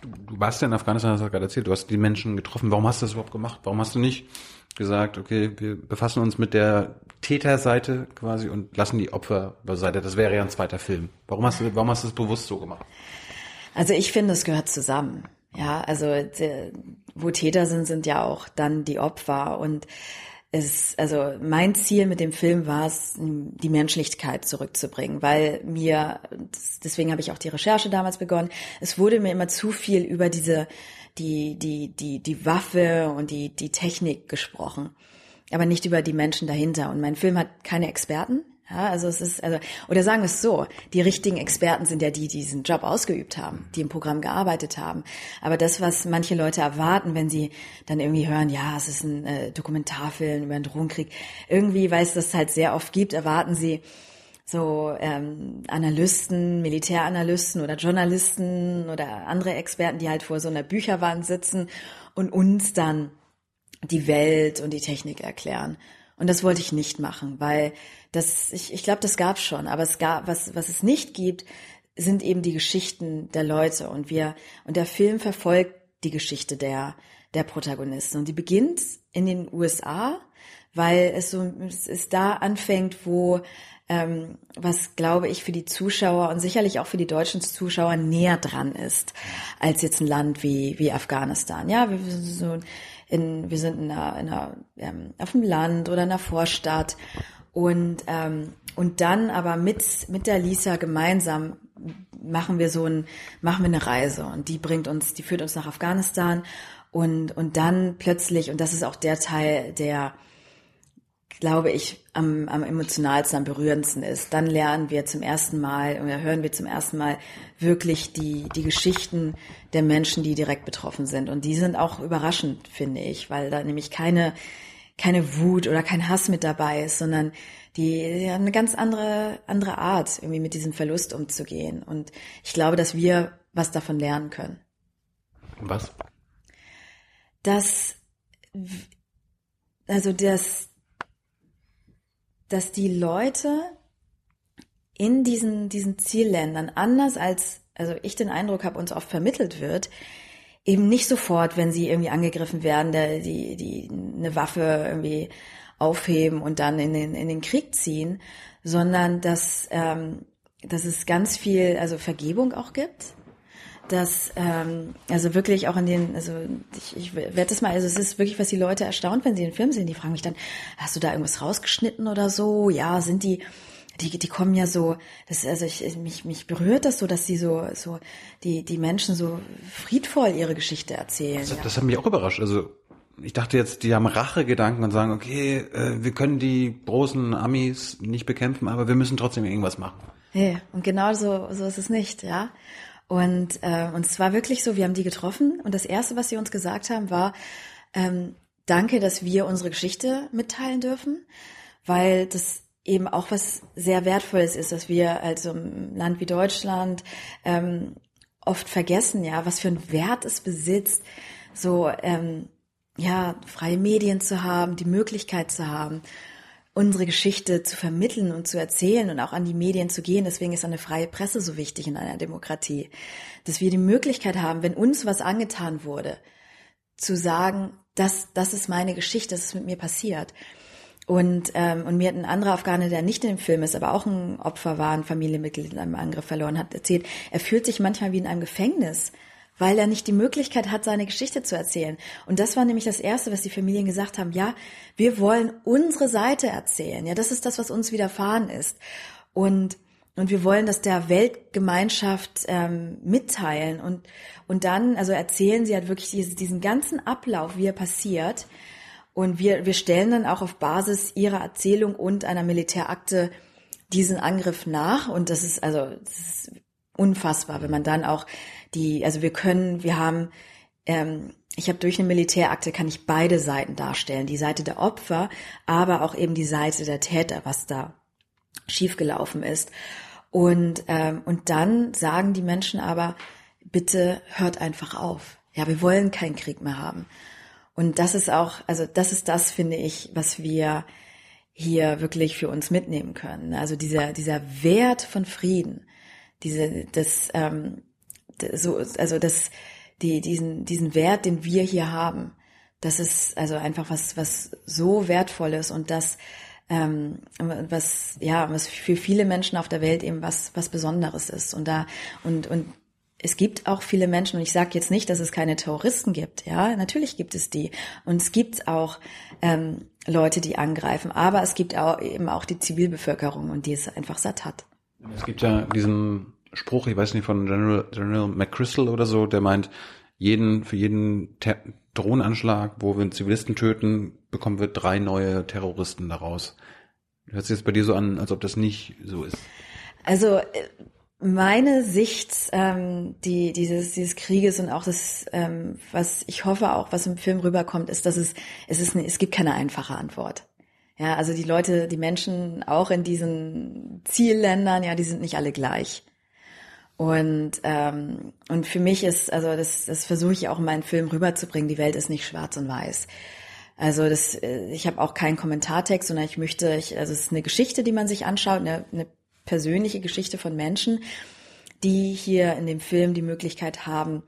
Du, warst ja in Afghanistan, hast du gerade erzählt, du hast die Menschen getroffen. Warum hast du das überhaupt gemacht? Warum hast du nicht gesagt, okay, wir befassen uns mit der Täterseite quasi und lassen die Opfer beiseite. Das wäre ja ein zweiter Film. Warum hast du, warum hast du es bewusst so gemacht? Also ich finde, es gehört zusammen. Ja, also wo Täter sind, sind ja auch dann die Opfer und es, also mein Ziel mit dem Film war es, die Menschlichkeit zurückzubringen, weil mir, deswegen habe ich auch die Recherche damals begonnen, es wurde mir immer zu viel über diese, die, die, die, die Waffe und die, die Technik gesprochen, aber nicht über die Menschen dahinter. Und mein Film hat keine Experten, ja, also es ist, also, oder sagen wir es so, die richtigen Experten sind ja die, die diesen Job ausgeübt haben, die im Programm gearbeitet haben. Aber das, was manche Leute erwarten, wenn sie dann irgendwie hören, ja, es ist ein äh, Dokumentarfilm über einen Drogenkrieg, irgendwie, weil es das halt sehr oft gibt, erwarten sie so ähm, Analysten, Militäranalysten oder Journalisten oder andere Experten, die halt vor so einer Bücherwand sitzen und uns dann die Welt und die Technik erklären. Und das wollte ich nicht machen, weil das, ich, ich glaube, das gab schon, aber es gab, was, was es nicht gibt, sind eben die Geschichten der Leute. Und wir, und der Film verfolgt die Geschichte der, der Protagonisten. Und die beginnt in den USA, weil es so, es ist da anfängt, wo ähm, was glaube ich für die Zuschauer und sicherlich auch für die deutschen Zuschauer näher dran ist als jetzt ein Land wie wie Afghanistan. Ja, wir sind so in, wir sind in einer, in einer, ähm, auf dem Land oder in einer Vorstadt und ähm, und dann aber mit mit der Lisa gemeinsam machen wir so ein machen wir eine Reise und die bringt uns die führt uns nach Afghanistan und und dann plötzlich und das ist auch der Teil der glaube ich, am, am emotionalsten, am berührendsten ist. Dann lernen wir zum ersten Mal oder hören wir zum ersten Mal wirklich die, die Geschichten der Menschen, die direkt betroffen sind. Und die sind auch überraschend, finde ich, weil da nämlich keine, keine Wut oder kein Hass mit dabei ist, sondern die, die haben eine ganz andere, andere Art, irgendwie mit diesem Verlust umzugehen. Und ich glaube, dass wir was davon lernen können. Was? Dass, also das, dass die Leute in diesen, diesen Zielländern anders als, also ich den Eindruck habe, uns oft vermittelt wird, eben nicht sofort, wenn sie irgendwie angegriffen werden, der, die, die eine Waffe irgendwie aufheben und dann in den, in den Krieg ziehen, sondern dass, ähm, dass es ganz viel, also Vergebung auch gibt, dass ähm, also wirklich auch in den, also ich, ich werde das mal, also es ist wirklich, was die Leute erstaunt, wenn sie den Film sehen, die fragen mich dann, hast du da irgendwas rausgeschnitten oder so? Ja, sind die, die, die kommen ja so, das, also ich, mich, mich berührt das so, dass sie so, so, die, die Menschen so friedvoll ihre Geschichte erzählen. Das, ja. das hat mich auch überrascht. Also ich dachte jetzt, die haben Rachegedanken und sagen, okay, äh, wir können die großen Amis nicht bekämpfen, aber wir müssen trotzdem irgendwas machen. Nee, und genau so, so ist es nicht, ja. Und, äh, und es war wirklich so, wir haben die getroffen und das Erste, was sie uns gesagt haben, war, ähm, danke, dass wir unsere Geschichte mitteilen dürfen, weil das eben auch was sehr Wertvolles ist, dass wir also im Land wie Deutschland ähm, oft vergessen, ja, was für einen Wert es besitzt, so ähm, ja freie Medien zu haben, die Möglichkeit zu haben unsere Geschichte zu vermitteln und zu erzählen und auch an die Medien zu gehen. Deswegen ist eine freie Presse so wichtig in einer Demokratie, dass wir die Möglichkeit haben, wenn uns was angetan wurde, zu sagen, das, das ist meine Geschichte, das ist mit mir passiert. Und, ähm, und mir hat ein anderer Afghane, der nicht in dem Film ist, aber auch ein Opfer war, ein Familienmitglied in einem Angriff verloren hat, erzählt, er fühlt sich manchmal wie in einem Gefängnis, weil er nicht die Möglichkeit hat, seine Geschichte zu erzählen. Und das war nämlich das Erste, was die Familien gesagt haben. Ja, wir wollen unsere Seite erzählen. Ja, das ist das, was uns widerfahren ist. Und und wir wollen das der Weltgemeinschaft ähm, mitteilen und und dann also erzählen sie halt wirklich diesen ganzen Ablauf, wie er passiert. Und wir wir stellen dann auch auf Basis ihrer Erzählung und einer Militärakte diesen Angriff nach. Und das ist also das ist unfassbar, wenn man dann auch die, also wir können, wir haben, ähm, ich habe durch eine Militärakte kann ich beide Seiten darstellen, die Seite der Opfer, aber auch eben die Seite der Täter, was da schiefgelaufen ist. Und ähm, und dann sagen die Menschen aber, bitte hört einfach auf. Ja, wir wollen keinen Krieg mehr haben. Und das ist auch, also das ist das, finde ich, was wir hier wirklich für uns mitnehmen können. Also dieser, dieser Wert von Frieden, diese, das, ähm, so, also das, die, diesen, diesen Wert, den wir hier haben, das ist also einfach was, was so wertvolles und das, ähm, was ja, was für viele Menschen auf der Welt eben was was Besonderes ist und da und und es gibt auch viele Menschen und ich sage jetzt nicht, dass es keine Terroristen gibt. Ja, natürlich gibt es die und es gibt auch ähm, Leute, die angreifen, aber es gibt auch eben auch die Zivilbevölkerung und die es einfach satt hat. Es gibt ja diesen Spruch, ich weiß nicht von General, General McChrystal oder so, der meint, jeden für jeden Ter Drohnenanschlag, wo wir einen Zivilisten töten, bekommen wir drei neue Terroristen daraus. Hört sich jetzt bei dir so an, als ob das nicht so ist. Also äh, meine Sicht ähm, die, dieses, dieses Krieges und auch das, ähm, was ich hoffe auch, was im Film rüberkommt, ist, dass es, es ist, es gibt keine einfache Antwort. Ja, also die Leute, die Menschen auch in diesen Zielländern, ja, die sind nicht alle gleich. Und ähm, und für mich ist, also das, das versuche ich auch in meinen Film rüberzubringen. Die Welt ist nicht schwarz und weiß. Also das, äh, ich habe auch keinen Kommentartext, sondern ich möchte, ich, also es ist eine Geschichte, die man sich anschaut, eine, eine persönliche Geschichte von Menschen, die hier in dem Film die Möglichkeit haben,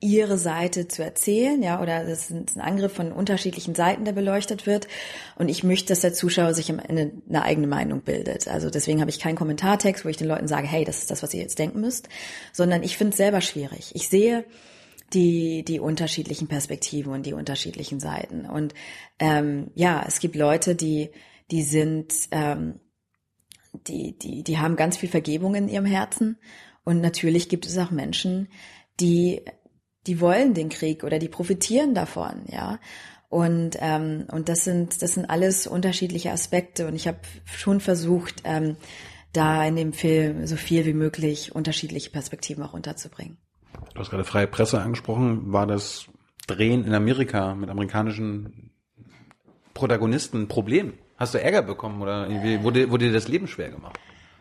ihre Seite zu erzählen, ja, oder das ist ein Angriff von unterschiedlichen Seiten, der beleuchtet wird. Und ich möchte, dass der Zuschauer sich am Ende eine eigene Meinung bildet. Also deswegen habe ich keinen Kommentartext, wo ich den Leuten sage, hey, das ist das, was ihr jetzt denken müsst, sondern ich finde es selber schwierig. Ich sehe die die unterschiedlichen Perspektiven und die unterschiedlichen Seiten. Und ähm, ja, es gibt Leute, die die sind ähm, die, die, die haben ganz viel Vergebung in ihrem Herzen. Und natürlich gibt es auch Menschen, die, die wollen den Krieg oder die profitieren davon, ja. Und, ähm, und das sind, das sind alles unterschiedliche Aspekte. Und ich habe schon versucht, ähm, da in dem Film so viel wie möglich unterschiedliche Perspektiven auch unterzubringen. Du hast gerade freie Presse angesprochen. War das Drehen in Amerika mit amerikanischen Protagonisten ein Problem? Hast du Ärger bekommen oder irgendwie wurde, wurde dir das Leben schwer gemacht?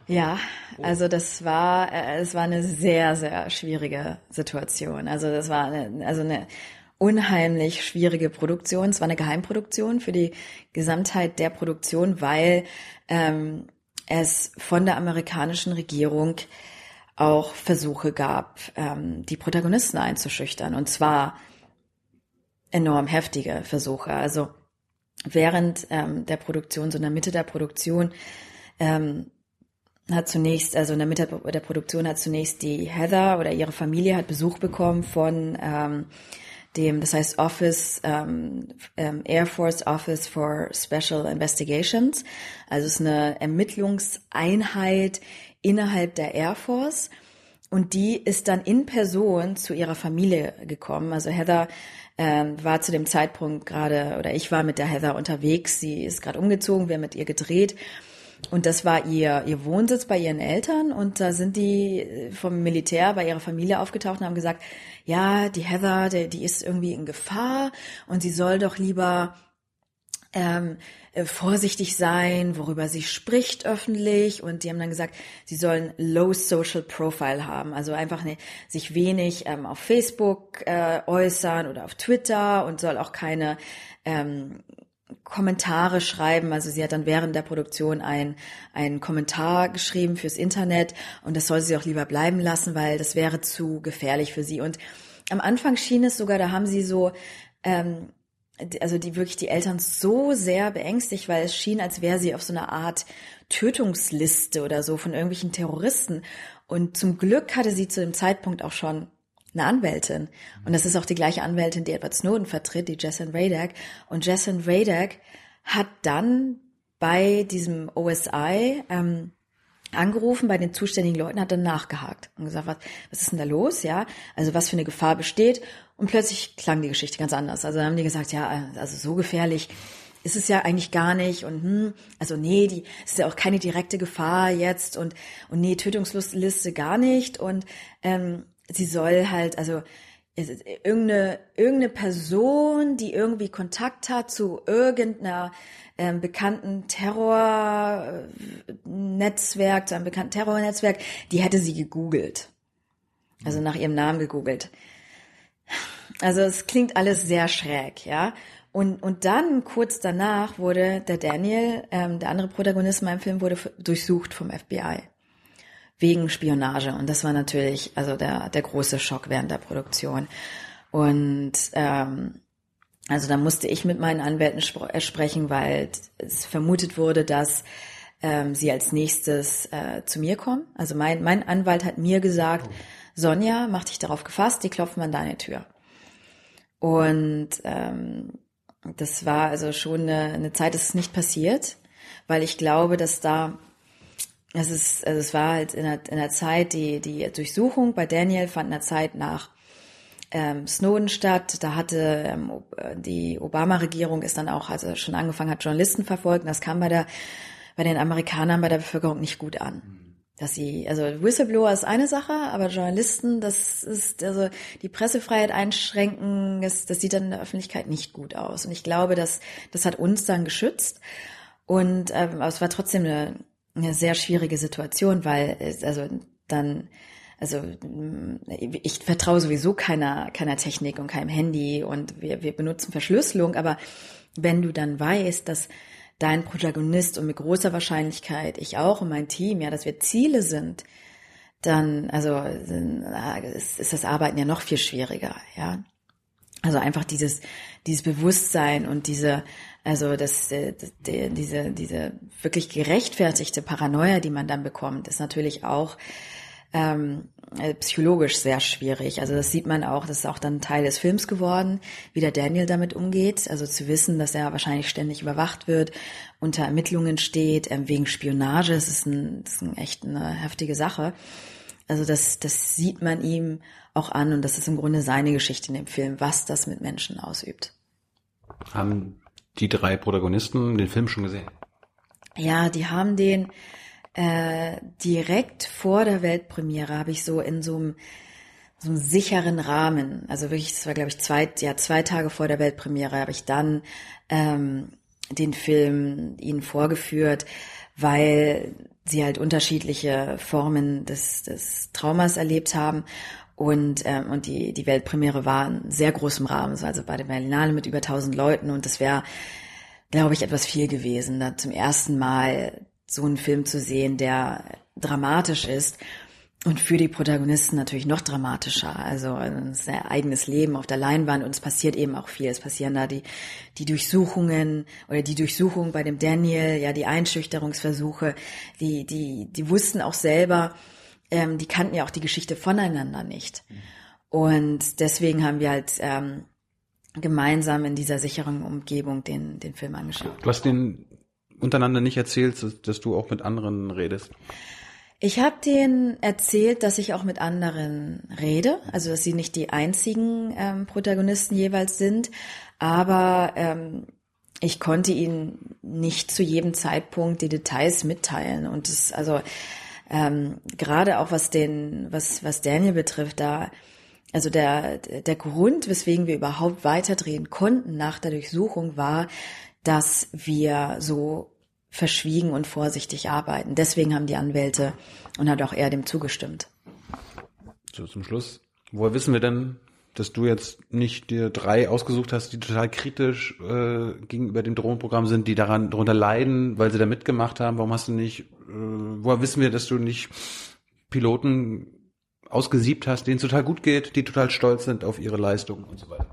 Ja, also das war, äh, es war eine sehr, sehr schwierige Situation. Also das war eine, also eine unheimlich schwierige Produktion. Es war eine Geheimproduktion für die Gesamtheit der Produktion, weil ähm, es von der amerikanischen Regierung auch Versuche gab, ähm, die Protagonisten einzuschüchtern. Und zwar enorm heftige Versuche. Also während ähm, der Produktion, so in der Mitte der Produktion, ähm, hat zunächst, also in der Mitte der Produktion hat zunächst die Heather oder ihre Familie hat Besuch bekommen von ähm, dem, das heißt Office, ähm, ähm, Air Force Office for Special Investigations. Also es ist eine Ermittlungseinheit innerhalb der Air Force. Und die ist dann in Person zu ihrer Familie gekommen. Also Heather ähm, war zu dem Zeitpunkt gerade, oder ich war mit der Heather unterwegs, sie ist gerade umgezogen, wir haben mit ihr gedreht. Und das war ihr, ihr Wohnsitz bei ihren Eltern. Und da sind die vom Militär bei ihrer Familie aufgetaucht und haben gesagt, ja, die Heather, die, die ist irgendwie in Gefahr. Und sie soll doch lieber ähm, äh, vorsichtig sein, worüber sie spricht öffentlich. Und die haben dann gesagt, sie sollen Low Social Profile haben, also einfach ne, sich wenig ähm, auf Facebook äh, äußern oder auf Twitter und soll auch keine ähm, Kommentare schreiben. Also sie hat dann während der Produktion ein, einen Kommentar geschrieben fürs Internet und das soll sie auch lieber bleiben lassen, weil das wäre zu gefährlich für sie. Und am Anfang schien es sogar, da haben sie so ähm, also die wirklich die Eltern so sehr beängstigt, weil es schien, als wäre sie auf so einer Art Tötungsliste oder so von irgendwelchen Terroristen. Und zum Glück hatte sie zu dem Zeitpunkt auch schon eine Anwältin. Und das ist auch die gleiche Anwältin, die Edward Snowden vertritt, die Jessin Radak. Und Jessin Radak hat dann bei diesem OSI ähm, angerufen bei den zuständigen Leuten, hat dann nachgehakt und gesagt, was, was ist denn da los, ja? Also was für eine Gefahr besteht. Und plötzlich klang die Geschichte ganz anders. Also haben die gesagt, ja, also so gefährlich ist es ja eigentlich gar nicht und hm, also nee, die ist ja auch keine direkte Gefahr jetzt und und nee, Tötungsliste gar nicht und ähm, sie soll halt also irgendeine irgendeine Person, die irgendwie Kontakt hat zu irgendeiner ähm, bekannten Terrornetzwerk, zu einem bekannten Terrornetzwerk, die hätte sie gegoogelt. Also nach ihrem Namen gegoogelt. Also es klingt alles sehr schräg, ja. Und, und dann kurz danach wurde der Daniel, ähm, der andere Protagonist in meinem Film, wurde durchsucht vom FBI wegen Spionage. Und das war natürlich also der, der große Schock während der Produktion. Und ähm, Also da musste ich mit meinen Anwälten spr- äh, sprechen, weil es vermutet wurde, dass ähm, sie als nächstes äh, zu mir kommen. Also mein, mein Anwalt hat mir gesagt, Sonja, mach dich darauf gefasst, die klopfen an deine Tür. Und ähm, das war also schon eine, eine Zeit, das ist nicht passiert, weil ich glaube, dass da es ist, also es war halt in der, in der Zeit, die, die Durchsuchung bei Daniel fand in der Zeit nach ähm, Snowden statt. Da hatte ähm, die Obama-Regierung ist dann auch, also schon angefangen hat, Journalisten verfolgt. Das kam bei der, bei den Amerikanern, bei der Bevölkerung nicht gut an. Dass sie, also Whistleblower ist eine Sache, aber Journalisten, das ist, also die Pressefreiheit einschränken, das, das sieht dann in der Öffentlichkeit nicht gut aus. Und ich glaube, dass das hat uns dann geschützt. Und ähm, aber es war trotzdem eine, eine sehr schwierige Situation, weil also dann also ich vertraue sowieso keiner keiner Technik und keinem Handy und wir, wir benutzen Verschlüsselung, aber wenn du dann weißt, dass dein Protagonist und mit großer Wahrscheinlichkeit ich auch und mein Team, ja, dass wir Ziele sind, dann also ist, ist das Arbeiten ja noch viel schwieriger, ja. Also einfach dieses dieses Bewusstsein und diese also das, das die, diese diese wirklich gerechtfertigte Paranoia, die man dann bekommt, ist natürlich auch ähm, psychologisch sehr schwierig. Also das sieht man auch, das ist auch dann Teil des Films geworden, wie der Daniel damit umgeht. Also zu wissen, dass er wahrscheinlich ständig überwacht wird, unter Ermittlungen steht, ähm, wegen Spionage, das ist, ein, das ist ein echt eine heftige Sache. Also das, das sieht man ihm auch an und das ist im Grunde seine Geschichte in dem Film, was das mit Menschen ausübt. Haben die drei Protagonisten den Film schon gesehen? Ja, die haben den äh, direkt vor der Weltpremiere habe ich so in so einem, so einem sicheren Rahmen, also wirklich, das war glaube ich zwei, ja zwei Tage vor der Weltpremiere habe ich dann ähm, den Film ihnen vorgeführt, weil sie halt unterschiedliche Formen des, des Traumas erlebt haben. Und ähm, und die die Weltpremiere war in sehr großem Rahmen, also bei der Berlinale mit über 1000 Leuten und das wäre glaube ich etwas viel gewesen, da zum ersten Mal so einen Film zu sehen, der dramatisch ist und für die Protagonisten natürlich noch dramatischer. Also ein sehr eigenes Leben auf der Leinwand und es passiert eben auch viel. Es passieren da die, die Durchsuchungen oder die Durchsuchung bei dem Daniel, ja, die Einschüchterungsversuche, die, die, die wussten auch selber, ähm, die kannten ja auch die Geschichte voneinander nicht. Und deswegen haben wir halt ähm, gemeinsam in dieser sicheren Umgebung den, den Film angeschaut. Du hast den untereinander nicht erzählt, dass du auch mit anderen redest? Ich habe denen erzählt, dass ich auch mit anderen rede, also dass sie nicht die einzigen ähm, Protagonisten jeweils sind, aber ähm, ich konnte ihnen nicht zu jedem Zeitpunkt die Details mitteilen und das also ähm, gerade auch was den was was Daniel betrifft, da also der der Grund, weswegen wir überhaupt weiterdrehen konnten nach der Durchsuchung war, dass wir so verschwiegen und vorsichtig arbeiten. Deswegen haben die Anwälte und hat auch er dem zugestimmt. So zum Schluss. Woher wissen wir denn, dass du jetzt nicht dir drei ausgesucht hast, die total kritisch äh, gegenüber dem Drohnenprogramm sind, die daran darunter leiden, weil sie da mitgemacht haben? Warum hast du nicht? Äh, woher wissen wir, dass du nicht Piloten ausgesiebt hast, denen es total gut geht, die total stolz sind auf ihre Leistung und so weiter?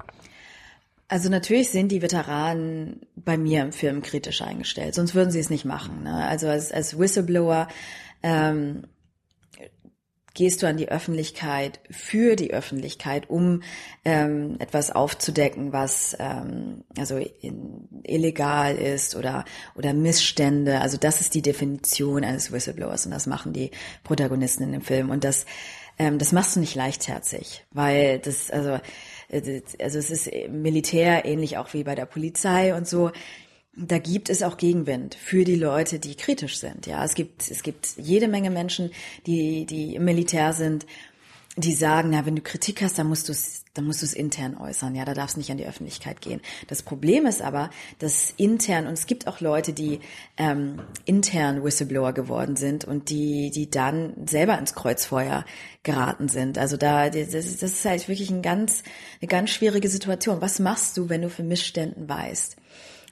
Also natürlich sind die Veteranen bei mir im Film kritisch eingestellt, sonst würden sie es nicht machen. Ne? Also als, als Whistleblower ähm, gehst du an die Öffentlichkeit für die Öffentlichkeit, um ähm, etwas aufzudecken, was ähm, also in, illegal ist oder oder Missstände. Also das ist die Definition eines Whistleblowers und das machen die Protagonisten in dem Film und das ähm, das machst du nicht leichtherzig, weil das also also es ist Militär ähnlich auch wie bei der Polizei und so. Da gibt es auch Gegenwind für die Leute, die kritisch sind. Ja, es gibt es gibt jede Menge Menschen, die die im Militär sind, die sagen, na, wenn du Kritik hast, dann musst du es dann musst du es intern äußern. Ja, da darf es nicht an die Öffentlichkeit gehen. Das Problem ist aber, dass intern und es gibt auch Leute, die ähm, intern Whistleblower geworden sind und die die dann selber ins Kreuzfeuer geraten sind. Also da das ist, das ist halt wirklich ein ganz eine ganz schwierige Situation. Was machst du, wenn du für Missständen weißt?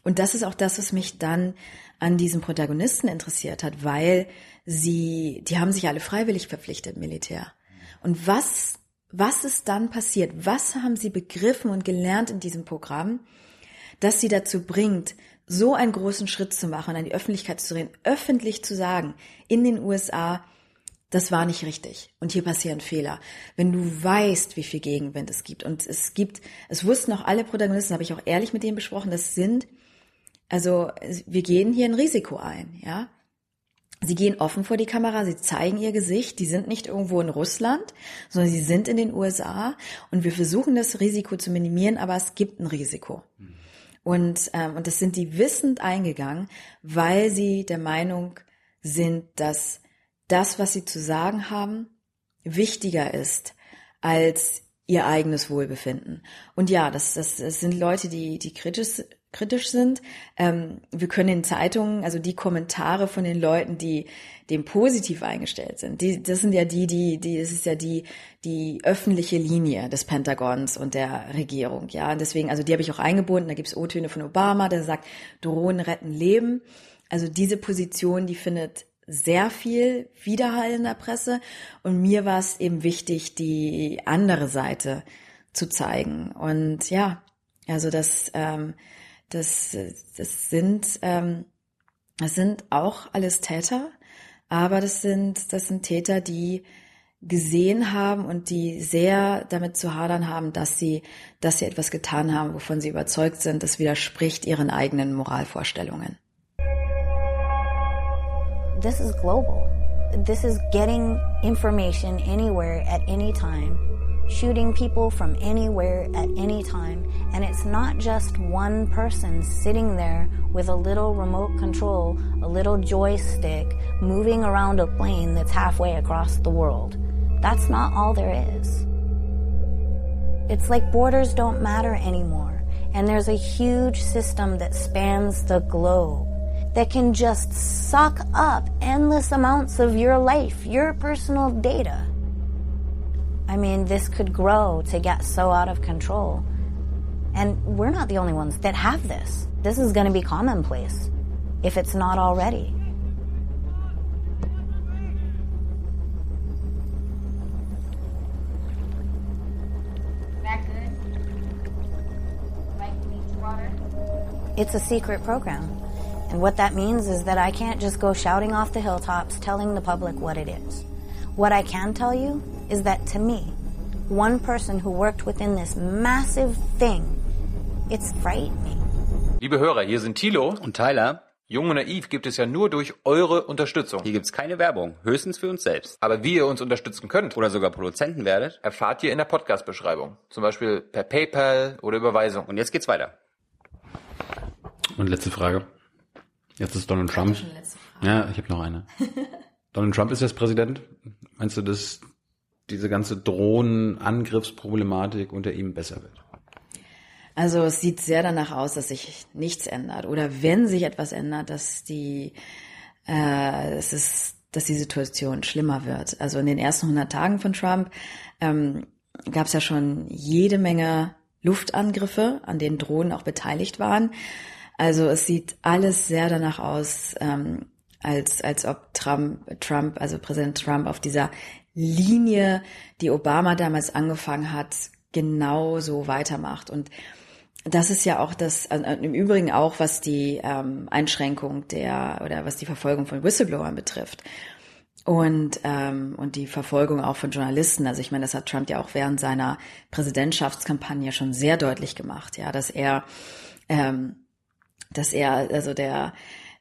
Und das ist auch das, was mich dann an diesen Protagonisten interessiert hat, weil sie die haben sich alle freiwillig verpflichtet Militär. Und was was ist dann passiert? Was haben sie begriffen und gelernt in diesem Programm, dass sie dazu bringt, so einen großen Schritt zu machen, an die Öffentlichkeit zu reden, öffentlich zu sagen, in den USA, das war nicht richtig und hier passieren Fehler. Wenn du weißt, wie viel Gegenwind es gibt und es gibt, es wussten auch alle Protagonisten, habe ich auch ehrlich mit denen besprochen, das sind, also wir gehen hier ein Risiko ein, ja. Sie gehen offen vor die Kamera, sie zeigen ihr Gesicht, die sind nicht irgendwo in Russland, sondern sie sind in den USA und wir versuchen das Risiko zu minimieren, aber es gibt ein Risiko. Und, ähm, und das sind die wissend eingegangen, weil sie der Meinung sind, dass das, was sie zu sagen haben, wichtiger ist als ihr eigenes Wohlbefinden. Und ja, das, das, das sind Leute, die, die kritisch, kritisch sind. Ähm, wir können in Zeitungen, also die Kommentare von den Leuten, die dem positiv eingestellt sind, die, das sind ja die, die, die, das ist ja die, die öffentliche Linie des Pentagons und der Regierung, ja. Und deswegen, also die habe ich auch eingebunden. Da gibt's O-Töne von Obama, der sagt, Drohnen retten Leben. Also diese Position, die findet sehr viel Widerhall in der Presse und mir war es eben wichtig, die andere Seite zu zeigen. Und ja, also das, ähm, das, das sind, ähm, das sind auch alles Täter, aber das sind, das sind Täter, die gesehen haben und die sehr damit zu hadern haben, dass sie, dass sie etwas getan haben, wovon sie überzeugt sind, das widerspricht ihren eigenen Moralvorstellungen. This is global. This is getting information anywhere at any time, shooting people from anywhere at any time, and it's not just one person sitting there with a little remote control, a little joystick, moving around a plane that's halfway across the world. That's not all there is. It's like borders don't matter anymore, and there's a huge system that spans the globe that can just suck up endless amounts of your life, your personal data. I mean, this could grow to get so out of control. And we're not the only ones that have this. This is going to be commonplace if it's not already. That good? It's a secret program. And what that means is that I can't just go shouting off the hilltops telling the public what it is. What I can tell you is that to me, one person who worked within this massive thing, it's frightening. Liebe Hörer, hier sind Thilo und Tyler. Jung und Naiv gibt es ja nur durch eure Unterstützung. Hier gibt's keine Werbung, höchstens für uns selbst. Aber wie ihr uns unterstützen könnt oder sogar Produzenten werdet, erfahrt ihr in der Podcast-Beschreibung. Zum Beispiel per PayPal oder Überweisung. Und jetzt geht's weiter. Und letzte Frage. Jetzt ist Donald Trump. Ja, ich habe noch eine. Donald Trump ist jetzt Präsident. Meinst du, dass diese ganze Drohnenangriffsproblematik unter ihm besser wird? Also es sieht sehr danach aus, dass sich nichts ändert. Oder wenn sich etwas ändert, dass die, äh, es ist, dass die Situation schlimmer wird. Also in den ersten 100 Tagen von Trump ähm, gab es ja schon jede Menge Luftangriffe, an denen Drohnen auch beteiligt waren. Also es sieht alles sehr danach aus, ähm, als, als ob Trump, Trump, also Präsident Trump auf dieser Linie, die Obama damals angefangen hat, genauso weitermacht. Und das ist ja auch das, äh, im Übrigen auch, was die ähm, Einschränkung der oder was die Verfolgung von Whistleblowern betrifft. Und, ähm, und die Verfolgung auch von Journalisten. Also ich meine, das hat Trump ja auch während seiner Präsidentschaftskampagne schon sehr deutlich gemacht, ja, dass er ähm, dass er also der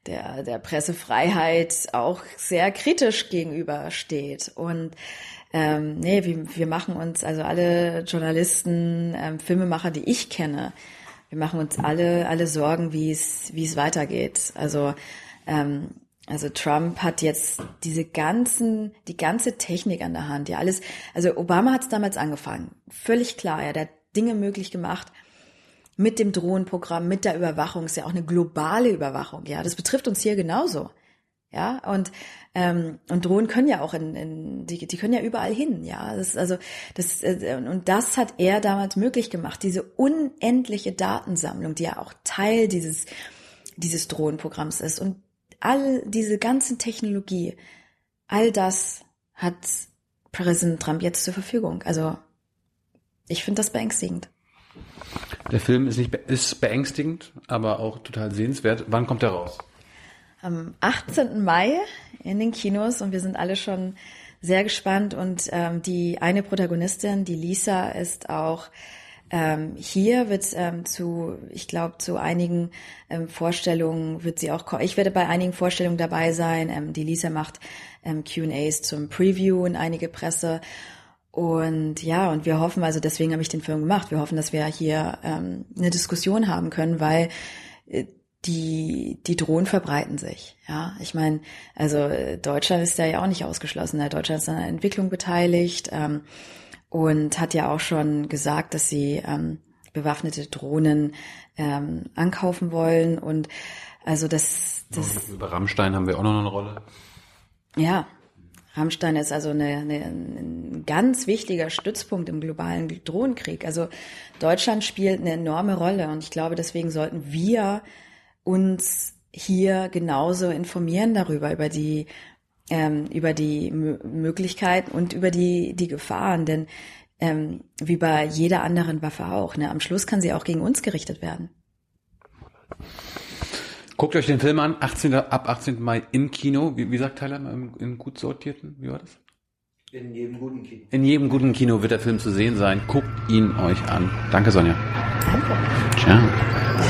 der der Pressefreiheit auch sehr kritisch gegenübersteht und ähm, nee, wir, wir machen uns also alle Journalisten, ähm, Filmemacher, die ich kenne, wir machen uns alle alle Sorgen, wie es wie es weitergeht. Also ähm, also Trump hat jetzt diese ganzen, die ganze Technik an der Hand, ja alles. Also Obama hat es damals angefangen, völlig klar, ja, der hat Dinge möglich gemacht, mit dem Drohnenprogramm, mit der Überwachung, ist ja auch eine globale Überwachung. Ja, das betrifft uns hier genauso. Ja, und ähm, und Drohnen können ja auch in, in die, die können ja überall hin. Ja, das also das äh, und das hat er damals möglich gemacht. Diese unendliche Datensammlung, die ja auch Teil dieses dieses Drohnenprogramms ist und all diese ganzen Technologie, all das hat Präsident Trump jetzt zur Verfügung. Also ich finde das beängstigend. Der Film ist nicht ist beängstigend, aber auch total sehenswert. Wann kommt er raus? Am 18. Mai in den Kinos und wir sind alle schon sehr gespannt und ähm, die eine Protagonistin, die Lisa, ist auch ähm, hier wird ähm, zu, ich glaube, zu einigen ähm, Vorstellungen wird sie auch, ich werde bei einigen Vorstellungen dabei sein. Ähm, die Lisa macht ähm, Q&As zum Preview und einige Presse. Und ja, und wir hoffen, also deswegen habe ich den Film gemacht, wir hoffen, dass wir hier ähm, eine Diskussion haben können, weil äh, die, die Drohnen verbreiten sich. Ja, ich meine, also Deutschland ist ja auch nicht ausgeschlossen. Deutschland ist an der Entwicklung beteiligt. Ähm, und hat ja auch schon gesagt, dass sie ähm, bewaffnete Drohnen ähm, ankaufen wollen und also das, das über Rammstein haben wir auch noch eine Rolle. Ja, Rammstein ist also eine, eine, ganz wichtiger Stützpunkt im globalen Drohnenkrieg. Also Deutschland spielt eine enorme Rolle und ich glaube, deswegen sollten wir uns hier genauso informieren darüber, über die ähm, über die M Möglichkeiten und über die, die Gefahren. Denn ähm, wie bei jeder anderen Waffe auch, ne, am Schluss kann sie auch gegen uns gerichtet werden. Guckt euch den Film an, 18. ab 18. Mai im Kino. Wie, wie sagt Tyler im, im gut sortierten? Wie war das? In jedem guten Kino. In jedem guten Kino wird der Film zu sehen sein. Guckt ihn euch an. Danke, Sonja. Danke. Ciao.